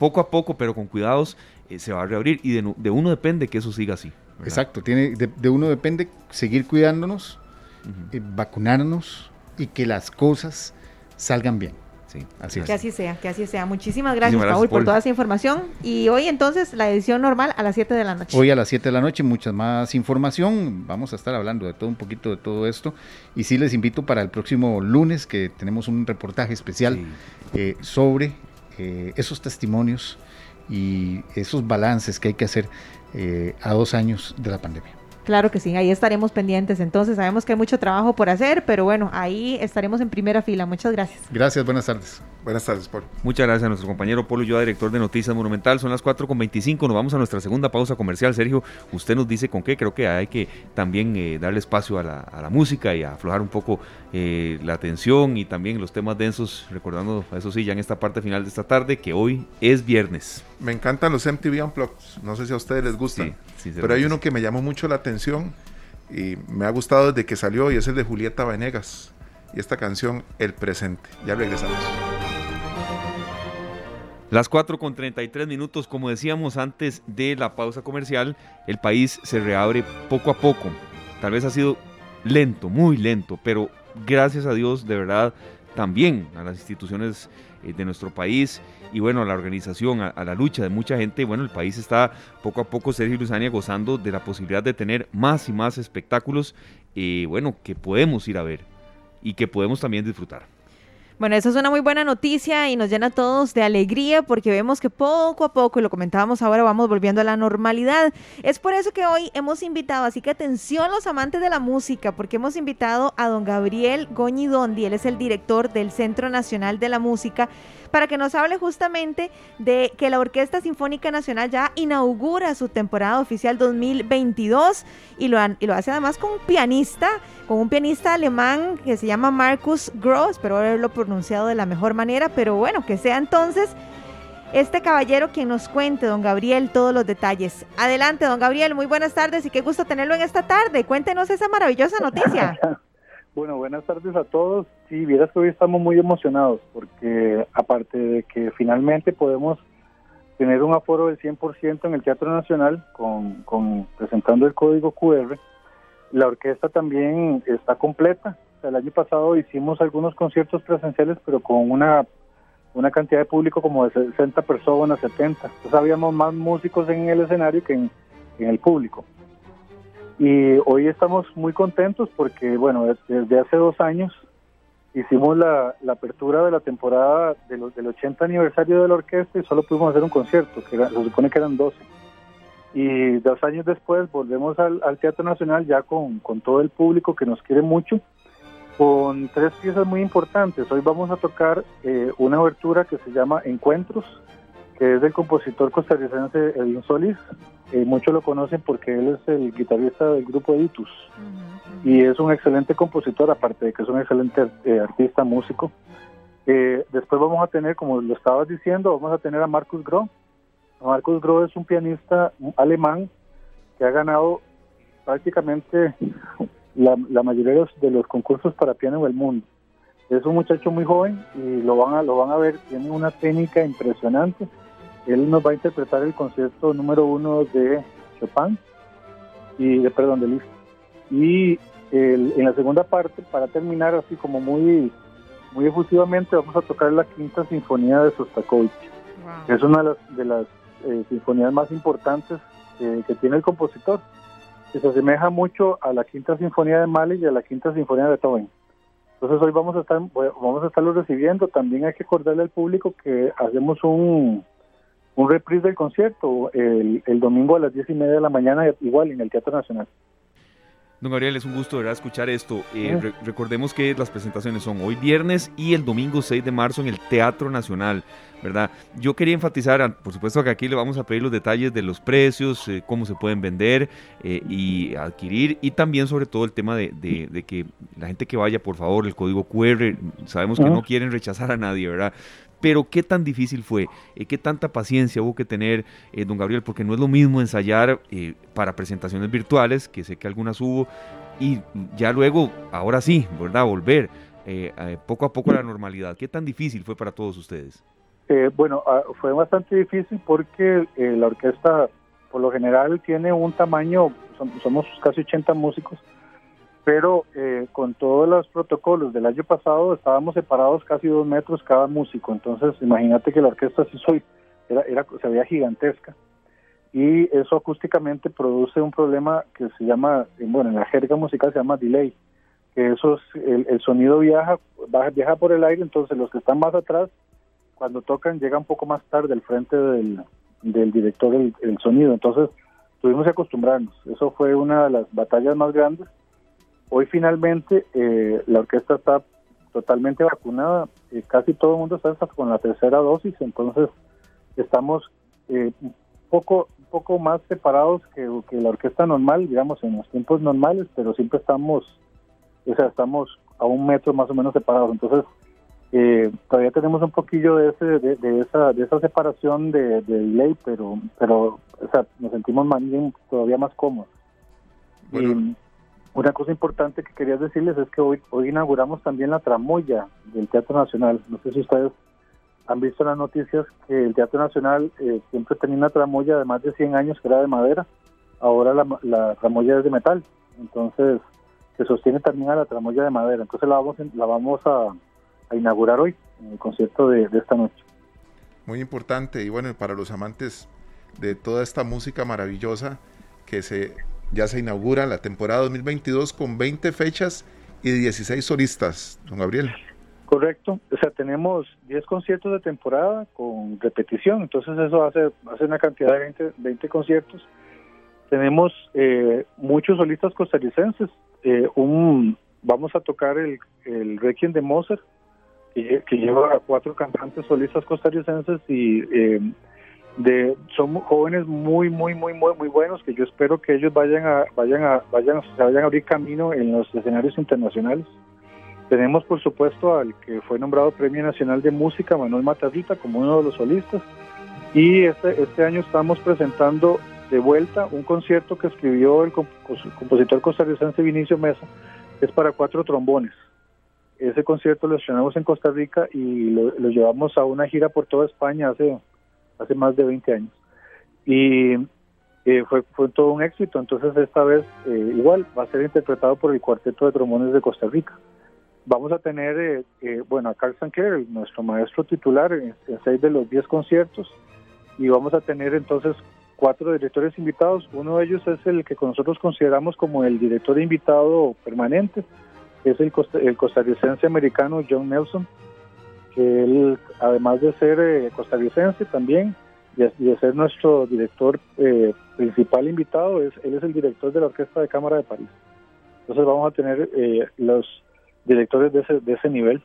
poco a poco, pero con cuidados, eh, se va a reabrir. Y de, de uno depende que eso siga así. ¿Verdad? Exacto, tiene, de, de uno depende seguir cuidándonos, eh, vacunarnos y que las cosas salgan bien. sí. Así es. Que así sea, que así sea. Muchísimas gracias, Muchísimas gracias, Paul, por toda esa información. Y hoy entonces la edición normal a las 7 de la noche. Hoy a las 7 de la noche, mucha más información. Vamos a estar hablando de todo un poquito de todo esto. Y sí les invito para el próximo lunes que tenemos un reportaje especial Sí. eh, sobre eh, esos testimonios y esos balances que hay que hacer eh, a dos años de la pandemia. Claro que sí, ahí estaremos pendientes. Entonces sabemos que hay mucho trabajo por hacer, pero bueno, ahí estaremos en primera fila. Muchas gracias. Gracias, buenas tardes. Buenas tardes, Paul. Muchas gracias a nuestro compañero Polo Ulloa, director de Noticias Monumental. Son las 4 con 25. Nos vamos a nuestra segunda pausa comercial. Sergio, usted nos dice con qué. Creo que hay que también eh, darle espacio a la, a la música y a aflojar un poco eh, la atención y también los temas densos. Recordando, eso sí, ya en esta parte final de esta tarde, que hoy es viernes. Me encantan los MTV Unplugged. No sé si a ustedes les gustan. Sí, pero hay uno que me llamó mucho la atención y me ha gustado desde que salió y es el de Julieta Venegas. Y esta canción, El Presente. Ya regresamos. Las 4 con 33 minutos, como decíamos antes de la pausa comercial, el país se reabre poco a poco. Tal vez ha sido lento, muy lento, pero gracias a Dios, de verdad, también a las instituciones eh, de nuestro país y bueno, a la organización, a, la lucha de mucha gente, bueno, el país está poco a poco, Sergio Luzania, gozando de la posibilidad de tener más y más espectáculos, eh, bueno, que podemos ir a ver y que podemos también disfrutar. Bueno, eso es una muy buena noticia y nos llena a todos de alegría porque vemos que poco a poco, y lo comentábamos ahora, vamos volviendo a la normalidad. Es por eso que hoy hemos invitado, así que atención los amantes de la música, porque hemos invitado a don Gabriel Goñidondi, él es el director del Centro Nacional de la Música, para que nos hable justamente de que la Orquesta Sinfónica Nacional ya inaugura su temporada oficial 2022 y lo, y lo hace además con un pianista, con un pianista alemán que se llama Marcus Gross, espero haberlo pronunciado de la mejor manera, pero bueno, que sea entonces este caballero quien nos cuente, don Gabriel, todos los detalles. Adelante, don Gabriel, muy buenas tardes y qué gusto tenerlo en esta tarde. Cuéntenos esa maravillosa noticia. bueno, buenas tardes a todos. Sí, vieras que hoy estamos muy emocionados porque aparte de que finalmente podemos tener un aforo del 100% en el Teatro Nacional con, con presentando el código QR, la orquesta también está completa. el año pasado hicimos algunos conciertos presenciales, pero con una una cantidad de público como de 60 personas, 70. Entonces habíamos más músicos en el escenario que en, el público. Y hoy estamos muy contentos porque, bueno, desde hace dos años hicimos la, apertura de la temporada de los, del 80 aniversario de la orquesta y solo pudimos hacer un concierto, que se supone que eran 12. Y dos años después volvemos al, Teatro Nacional ya con, con todo el público que nos quiere mucho con tres piezas muy importantes. Hoy vamos a tocar eh, una abertura que se llama Encuentros, que es del compositor costarricense Edwin Solís. Eh, muchos lo conocen porque él es el guitarrista del grupo Editus y es un excelente compositor, aparte de que es un excelente eh, artista, músico. después vamos a tener, como lo estabas diciendo, vamos a tener a Marcus Gro. Marcus Gro es un pianista alemán que ha ganado prácticamente la, mayoría de los, concursos para piano del mundo. Es un muchacho muy joven y lo van a, lo van a ver, tiene una técnica impresionante. Él nos va a interpretar el concierto número uno de Chopin, y de, perdón, de Liszt. Y en la segunda parte, para terminar así como muy, muy efusivamente, vamos a tocar la quinta sinfonía de Sostakovich. Es una de las, de las eh, sinfonías más importantes que tiene el compositor que se asemeja mucho a la Quinta Sinfonía de Mali y a la Quinta Sinfonía de Beethoven. Entonces hoy vamos a estar vamos a estarlo recibiendo. También hay que acordarle al público que hacemos un, un reprise del concierto el, el domingo a las diez y media de la mañana, igual en el Teatro Nacional. Don Gabriel, es un gusto ¿verdad? escuchar esto. Eh, recordemos que las presentaciones son hoy viernes y el domingo 6 de marzo en el Teatro Nacional, ¿verdad? Yo quería enfatizar, por supuesto que aquí le vamos a pedir los detalles de los precios, eh, cómo se pueden vender eh, y adquirir y también sobre todo el tema de, que la gente que vaya, por favor, el código QR, sabemos que no quieren rechazar a nadie, ¿verdad? Pero qué tan difícil fue, eh, qué tanta paciencia hubo que tener, eh, don Gabriel, porque no es lo mismo ensayar eh, para presentaciones virtuales, que sé que algunas hubo, y ya luego, ahora sí, ¿verdad? Volver poco a poco a la normalidad. ¿Qué tan difícil fue para todos ustedes? bueno, ah, fue bastante difícil porque la orquesta por lo general tiene un tamaño, somos casi 80 músicos, pero eh, con todos los protocolos del año pasado estábamos separados casi dos metros cada músico, entonces imagínate que la orquesta sí soy, era, era, se veía gigantesca. Y eso acústicamente produce un problema que se llama, bueno, en la jerga musical se llama delay, que eso es, el, sonido viaja, viaja por el aire, entonces los que están más atrás, cuando tocan, llega un poco más tarde al frente del, del director del el sonido, entonces tuvimos que acostumbrarnos, eso fue una de las batallas más grandes Hoy finalmente eh, la orquesta está totalmente vacunada, eh, casi todo el mundo está con la tercera dosis, entonces estamos eh, un poco poco más separados que, la orquesta normal, digamos, en los tiempos normales, pero siempre estamos, o sea, estamos a un metro más o menos separados, entonces todavía tenemos un poquillo de, ese, de, esa, de esa separación de, delay, pero, pero o sea, nos sentimos más todavía más cómodos. Una cosa importante que quería decirles es que hoy, hoy inauguramos también la tramoya del Teatro Nacional. No sé si ustedes han visto las noticias que el Teatro Nacional eh, siempre tenía una tramoya de más de 100 años que era de madera. Ahora la, la tramoya es de metal. Entonces se sostiene también a la tramoya de madera. Entonces la vamos, la vamos a, inaugurar hoy en el concierto de, de esta noche. Muy importante y bueno, para los amantes de toda esta música maravillosa que se ya se inaugura la temporada 2022 con 20 fechas y 16 solistas, don Gabriel. Correcto, o sea, tenemos 10 conciertos de temporada con repetición, entonces eso hace, hace una cantidad de 20, 20 conciertos. Tenemos eh, muchos solistas costarricenses, eh, un, vamos a tocar el, el Requiem de Mozart, que, lleva a cuatro cantantes solistas costarricenses y eh, de son jóvenes muy muy muy muy muy buenos que yo espero que ellos vayan a vayan a vayan se vayan a abrir camino en los escenarios internacionales. Tenemos por supuesto al que fue nombrado Premio Nacional de Música Manuel Matavita como uno de los solistas. Y este este año estamos presentando de vuelta un concierto que escribió el compositor costarricense Vinicio Mesa es para cuatro trombones. Ese concierto lo estrenamos en Costa Rica y lo, lo llevamos a una gira por toda España hace hace más de 20 años. Y eh, fue, fue todo un éxito, entonces esta vez eh, igual va a ser interpretado por el Cuarteto de Trombones de Costa Rica. Vamos a tener, eh, bueno, a Carl Sankler, nuestro maestro titular, en, seis de los diez conciertos, y vamos a tener entonces cuatro directores invitados. Uno de ellos es el que nosotros consideramos como el director invitado permanente, es el, el costarricense americano John Nelson, que él, además de ser eh, costarricense también y de ser nuestro director eh, principal invitado, es, él es el director de la Orquesta de Cámara de París. Entonces vamos a tener eh, los directores de ese, de ese nivel.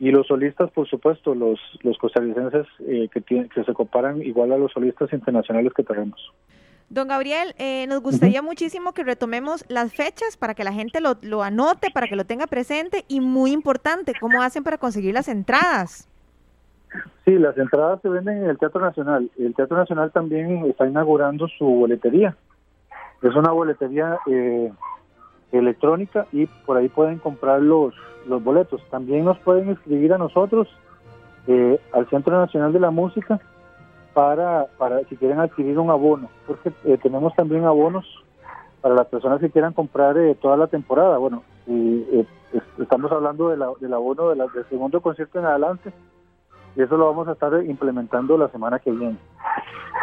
Y los solistas, por supuesto, los, los costarricenses que, tienen, que se comparan igual a los solistas internacionales que tenemos. Don Gabriel, eh, nos gustaría muchísimo que retomemos las fechas para que la gente lo, lo, anote, para que lo tenga presente y muy importante, ¿cómo hacen para conseguir las entradas? Sí, las entradas se venden en el Teatro Nacional. El Teatro Nacional también está inaugurando su boletería. Es una boletería eh, electrónica y por ahí pueden comprar los, los boletos. También nos pueden escribir a nosotros eh, al Centro Nacional de la Música para, para si quieren adquirir un abono, porque eh, tenemos también abonos para las personas que quieran comprar eh, toda la temporada. Bueno, eh, estamos hablando de la, del abono de la, del segundo concierto en adelante, y eso lo vamos a estar implementando la semana que viene.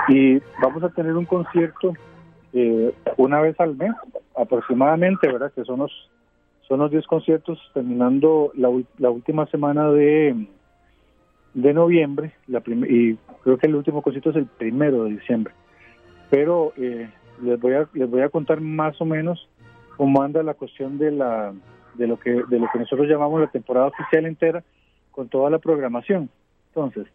Y vamos a tener un concierto una vez al mes, aproximadamente, ¿verdad? Que son los, son los 10 conciertos, terminando la última semana de de noviembre la y creo que el último concierto es el primero de diciembre. Pero eh, les voy a les voy a contar más o menos cómo anda la cuestión de la de lo que de lo que nosotros llamamos la temporada oficial entera con toda la programación. Entonces,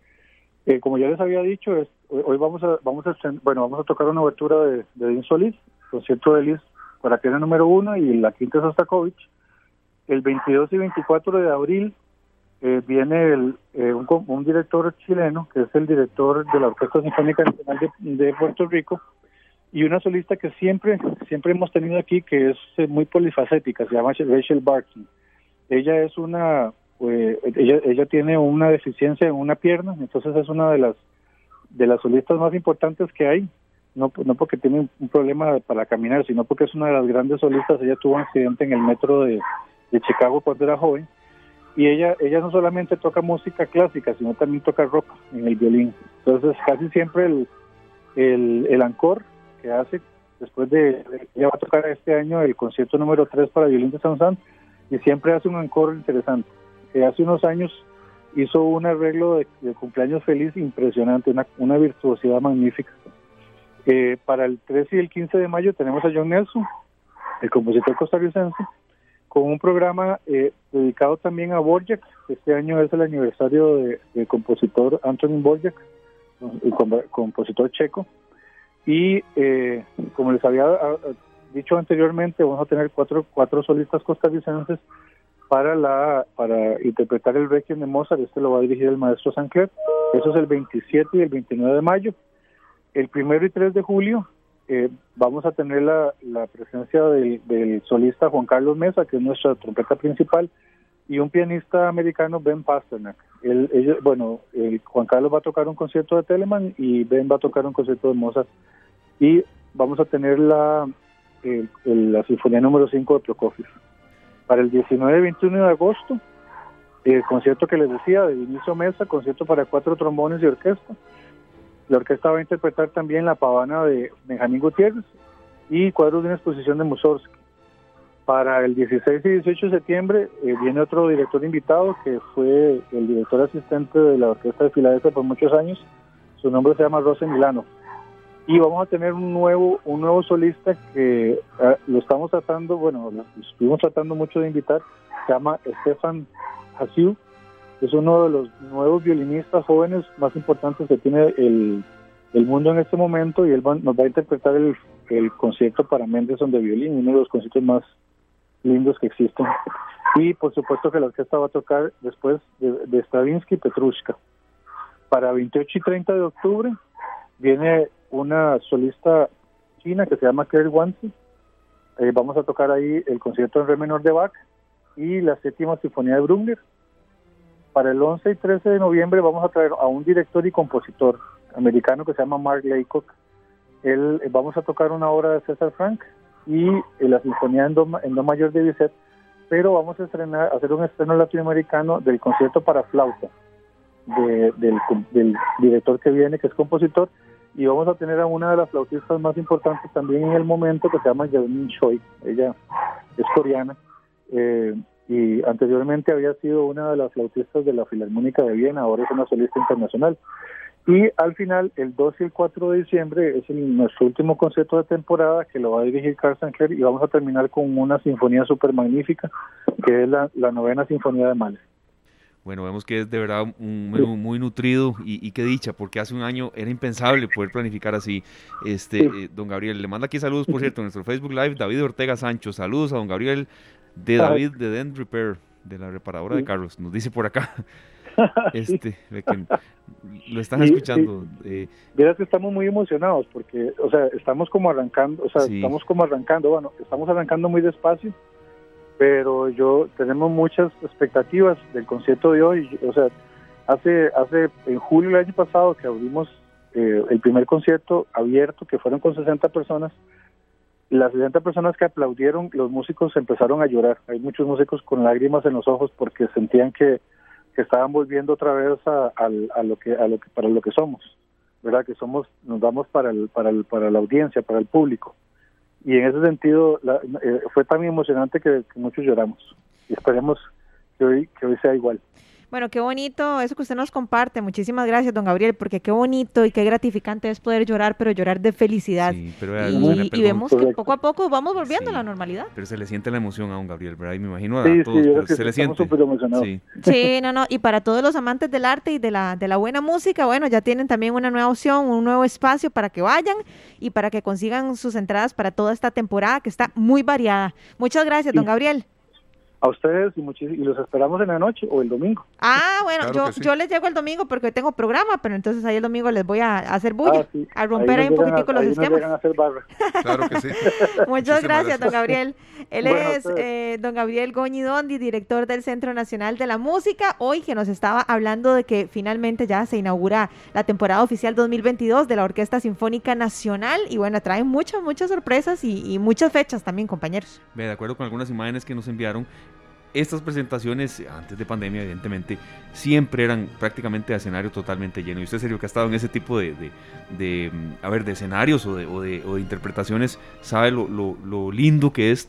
eh, como ya les había dicho, es, hoy vamos a vamos a bueno vamos a tocar una obertura de, de Solís, concierto de Liz para que era número uno y la quinta Sostakovich. El 22 y 24 de abril eh, viene el, eh, un, director chileno, que es el director de la Orquesta Sinfónica Nacional de, Puerto Rico, y una solista que siempre siempre hemos tenido aquí, que es eh, muy polifacética, se llama Rachel Barton. Ella es una, ella, ella tiene una deficiencia en una pierna, entonces es una de las de las solistas más importantes que hay, no, no porque tiene un problema para caminar, sino porque es una de las grandes solistas. Ella tuvo un accidente en el metro de, de Chicago cuando era joven y ella ella no solamente toca música clásica sino también toca rock en el violín. Entonces casi siempre el el, el ancor que hace después de ella va a tocar este año el concierto número 3 para violín de San San y siempre hace un ancor interesante. Eh, hace unos años hizo un arreglo de, cumpleaños feliz impresionante una, una virtuosidad magnífica. Eh, para el 13 y el 15 de mayo tenemos a John Nelson el compositor costarricense con un programa eh, dedicado también a Borjak. Este año es el aniversario del compositor Antonin Borjak, el compositor checo. Y eh, como les había ah, ah, dicho anteriormente, vamos a tener cuatro, cuatro solistas costarricenses para la para interpretar el Requiem de Mozart. Este lo va a dirigir el maestro Sancler. Eso es el 27 y el 29 de mayo. El primero y 3 de julio eh, vamos a tener la, presencia del, solista Juan Carlos Mesa, que es nuestra trompeta principal, y un pianista americano, Ben Pasternak. El, bueno, el Juan Carlos va a tocar un concierto de Telemann y Ben va a tocar un concierto de Mozart. Y vamos a tener la, la Sinfonía número 5 de Prokofiev. Para el 19 y 21 de agosto, el concierto que les decía de Vinicio Mesa, concierto para cuatro trombones y orquesta. La orquesta va a interpretar también la pavana de Benjamín Gutiérrez y cuadros de una exposición de Mussorgsky. Para el 16 y 18 de septiembre eh, viene otro director invitado que fue el director asistente de la Orquesta de Filadelfia por muchos años. Su nombre se llama Rose Milano. Y vamos a tener un nuevo un nuevo solista que ah, lo estamos tratando, bueno, lo estuvimos tratando mucho de invitar, se llama Stefan Hasiu, es uno de los nuevos violinistas jóvenes más importantes que tiene el, el mundo en este momento y él nos va a interpretar el, el concierto para Mendelssohn de violín, uno de los conciertos más lindos que existen. Y por supuesto que la orquesta va a tocar después de, de Stravinsky Petrushka. Para 28 y 30 de octubre viene una solista china que se llama Claire Wanzi. Eh, vamos a tocar ahí el concierto en re menor de Bach y la séptima sinfonía de Bruckner. Para el 11 y 13 de noviembre vamos a traer a un director y compositor americano que se llama Mark Laycock. Él, eh, vamos a tocar una obra de César Frank y eh, la sinfonía en do, en do mayor de Bizet, pero vamos a estrenar, hacer un estreno latinoamericano del concierto para flauta de, del, del director que viene, que es compositor, y vamos a tener a una de las flautistas más importantes también en el momento que se llama Jasmine Choi. Ella es coreana eh, y anteriormente había sido una de las flautistas de la Filarmónica de Viena, ahora es una solista internacional. Y al final, el 2 y el 4 de diciembre, es el, nuestro último concierto de temporada que lo va a dirigir Carl Sankler y vamos a terminar con una sinfonía súper magnífica, que es la, la novena sinfonía de Mahler. Bueno, vemos que es de verdad un menú muy nutrido y, y, qué dicha, porque hace un año era impensable poder planificar así. Este, eh, don Gabriel, le manda aquí saludos, por cierto, en nuestro Facebook Live, David Ortega Sancho. Saludos a don Gabriel de David de Den Repair, de la reparadora sí. de carros. Nos dice por acá. Este, que lo están sí, escuchando. Eh. Mira que estamos muy emocionados porque, o sea, estamos como arrancando, o sea, estamos como arrancando, bueno, estamos arrancando muy despacio pero yo tenemos muchas expectativas del concierto de hoy. O sea, hace hace en julio del año pasado que abrimos eh, el primer concierto abierto, que fueron con 60 personas, las 60 personas que aplaudieron, los músicos empezaron a llorar. Hay muchos músicos con lágrimas en los ojos porque sentían que, que estaban volviendo otra vez a, a, a, lo que a lo que para lo que somos, verdad que somos nos damos para el, para el, para la audiencia, para el público y en ese sentido la, eh, fue tan emocionante que, que, muchos lloramos y esperemos que hoy que hoy sea igual. Bueno, qué bonito eso que usted nos comparte. Muchísimas gracias, don Gabriel, porque qué bonito y qué gratificante es poder llorar, pero llorar de felicidad. Sí, pero, y, y, vemos que poco a poco vamos volviendo sí, a la normalidad. Pero se le siente la emoción a don Gabriel, ¿verdad? Y me imagino a sí, todos, se le siente. Sí. sí, no, no. Y para todos los amantes del arte y de la, de la buena música, bueno, ya tienen también una nueva opción, un nuevo espacio para que vayan y para que consigan sus entradas para toda esta temporada que está muy variada. Muchas gracias, don Gabriel a ustedes y, y los esperamos en la noche o el domingo. Ah, bueno, claro yo, sí. yo les llego el domingo porque tengo programa, pero entonces ahí el domingo les voy a, hacer bulla, ah, sí. a romper ahí, ahí un poquitico a, los esquemas. claro que sí. Muchas gracias, don Gabriel. Él bueno, es eh, don Gabriel Goñidondi, director del Centro Nacional de la Música, hoy que nos estaba hablando de que finalmente ya se inaugura la temporada oficial 2022 de la Orquesta Sinfónica Nacional y bueno, trae muchas, muchas sorpresas y, y muchas fechas también, compañeros. De acuerdo con algunas imágenes que nos enviaron, estas presentaciones, antes de pandemia, evidentemente, siempre eran prácticamente a escenario totalmente lleno. Y usted, serio, que ha estado en ese tipo de, de, de a ver, de escenarios o de, o de, o interpretaciones, sabe lo, lo, lo, lindo que es.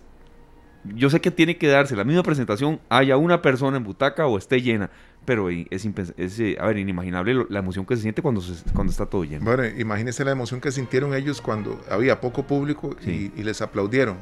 Yo sé que tiene que darse la misma presentación, haya una persona en butaca o esté llena, pero es, es eh, a ver, inimaginable la emoción que se siente cuando, se, cuando está todo lleno. Bueno, imagínese la emoción que sintieron ellos cuando había poco público sí. y, y les aplaudieron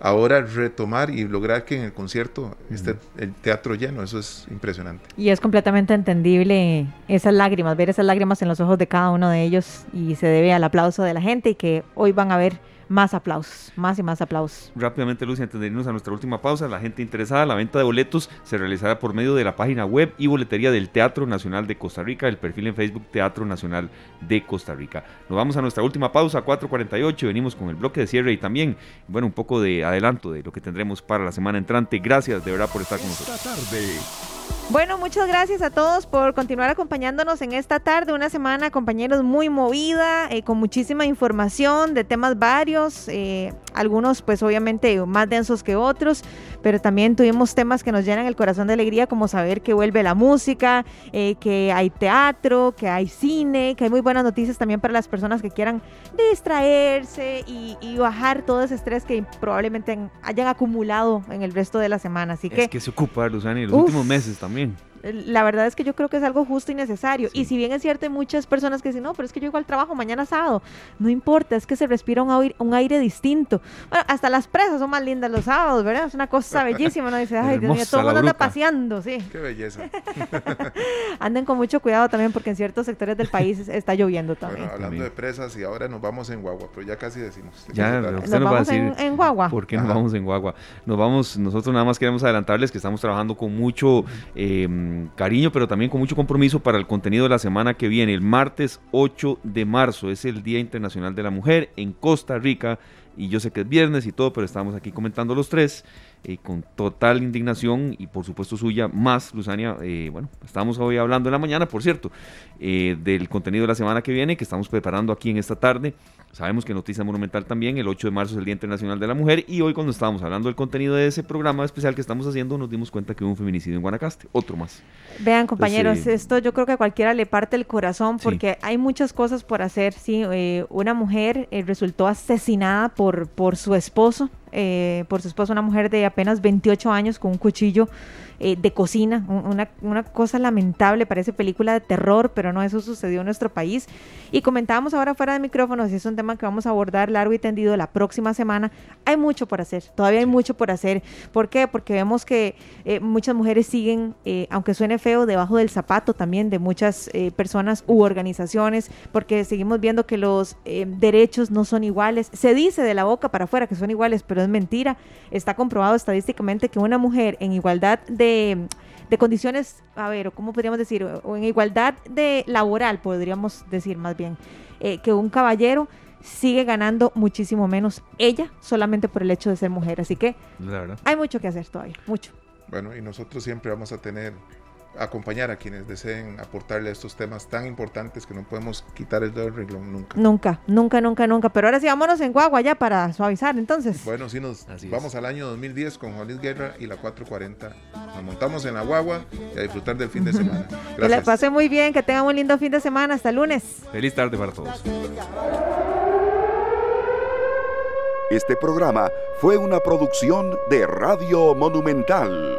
ahora retomar y lograr que en el concierto esté el teatro lleno, eso es impresionante. Y es completamente entendible esas lágrimas, ver esas lágrimas en los ojos de cada uno de ellos y se debe al aplauso de la gente y que hoy van a ver más aplausos, más y más aplausos. Rápidamente, Lucy, antes de irnos a nuestra última pausa, la gente interesada, la venta de boletos se realizará por medio de la página web y boletería del Teatro Nacional de Costa Rica, el perfil en Facebook Teatro Nacional de Costa Rica. Nos vamos a nuestra última pausa, 4.48, venimos con el bloque de cierre y también, bueno, un poco de adelanto de lo que tendremos para la semana entrante. Gracias de verdad por estar con nosotros. Esta tarde. Bueno, muchas gracias a todos por continuar acompañándonos en esta tarde, una semana, compañeros, muy movida, eh, con muchísima información de temas varios, eh, algunos pues obviamente más densos que otros, pero también tuvimos temas que nos llenan el corazón de alegría, como saber que vuelve la música, eh, que hay teatro, que hay cine, que hay muy buenas noticias también para las personas que quieran distraerse y, y bajar todo ese estrés que probablemente hayan acumulado en el resto de la semana. Así es que, que se ocupa, Luzani, los uf, últimos meses también. mean? La verdad es que yo creo que es algo justo y necesario. Y si bien es cierto, hay muchas personas que dicen, no, pero es que yo igual trabajo mañana sábado. No importa, es que se respira un aire, un aire distinto. Bueno, hasta las presas son más lindas los sábados, ¿verdad? Es una cosa bellísima, ¿no? Dice, ay, Dios mío, todo el mundo anda paseando, sí. Qué belleza. Anden con mucho cuidado también porque en ciertos sectores del país está lloviendo también. Bueno, hablando de presas y ahora nos vamos en guagua, pero ya casi decimos. Ya, usted nos, va a decir en, guagua. ¿Por qué nos vamos en guagua? Nos vamos, nosotros nada más queremos adelantarles que estamos trabajando con mucho cariño, pero también con mucho compromiso para el contenido de la semana que viene. El martes 8 de marzo es el Día Internacional de la Mujer en Costa Rica y yo sé que es viernes y todo, pero estamos aquí comentando los tres. Eh, con total indignación y por supuesto suya más, Luzania. Eh, bueno, estamos hoy hablando en la mañana, por cierto, eh, del contenido de la semana que viene que estamos preparando aquí en esta tarde. Sabemos que Noticia Monumental también, el 8 de marzo es el Día Internacional de la Mujer y hoy cuando estábamos hablando del contenido de ese programa especial que estamos haciendo nos dimos cuenta que hubo un feminicidio en Guanacaste, otro más. Vean compañeros, esto yo creo que a cualquiera le parte el corazón porque hay muchas cosas por hacer. Sí, una mujer resultó asesinada por, por su esposo, eh, por su esposa, una mujer de apenas 28 años con un cuchillo eh, de cocina, una, una, cosa lamentable, parece película de terror, pero no, eso sucedió en nuestro país. Y comentábamos ahora fuera de micrófonos, y es un tema que vamos a abordar largo y tendido la próxima semana. Hay mucho por hacer, todavía hay mucho por hacer. ¿Por qué? Porque vemos que eh, muchas mujeres siguen, eh, aunque suene feo, debajo del zapato también de muchas personas u organizaciones, porque seguimos viendo que los derechos no son iguales. Se dice de la boca para afuera que son iguales, pero es mentira. Está comprobado estadísticamente que una mujer en igualdad de de, condiciones, a ver, ¿cómo podríamos decir? O en igualdad de laboral, podríamos decir más bien, eh, que un caballero sigue ganando muchísimo menos ella solamente por el hecho de ser mujer. Así que hay mucho que hacer todavía, mucho. Bueno, y nosotros siempre vamos a tener acompañar a quienes deseen aportarle estos temas tan importantes que no podemos quitar el dedo del renglón nunca. Nunca, nunca, nunca, nunca. Pero ahora sí, vámonos en Guagua ya para suavizar entonces. Bueno, sí, nos vamos al año 2010 con Juan Luis Guerra y la 440. Nos montamos en la Guagua y a disfrutar del fin de semana. Gracias. Que les pase muy bien, que tengan un lindo fin de semana. Hasta lunes. Feliz tarde para todos. Este programa fue una producción de Radio Monumental.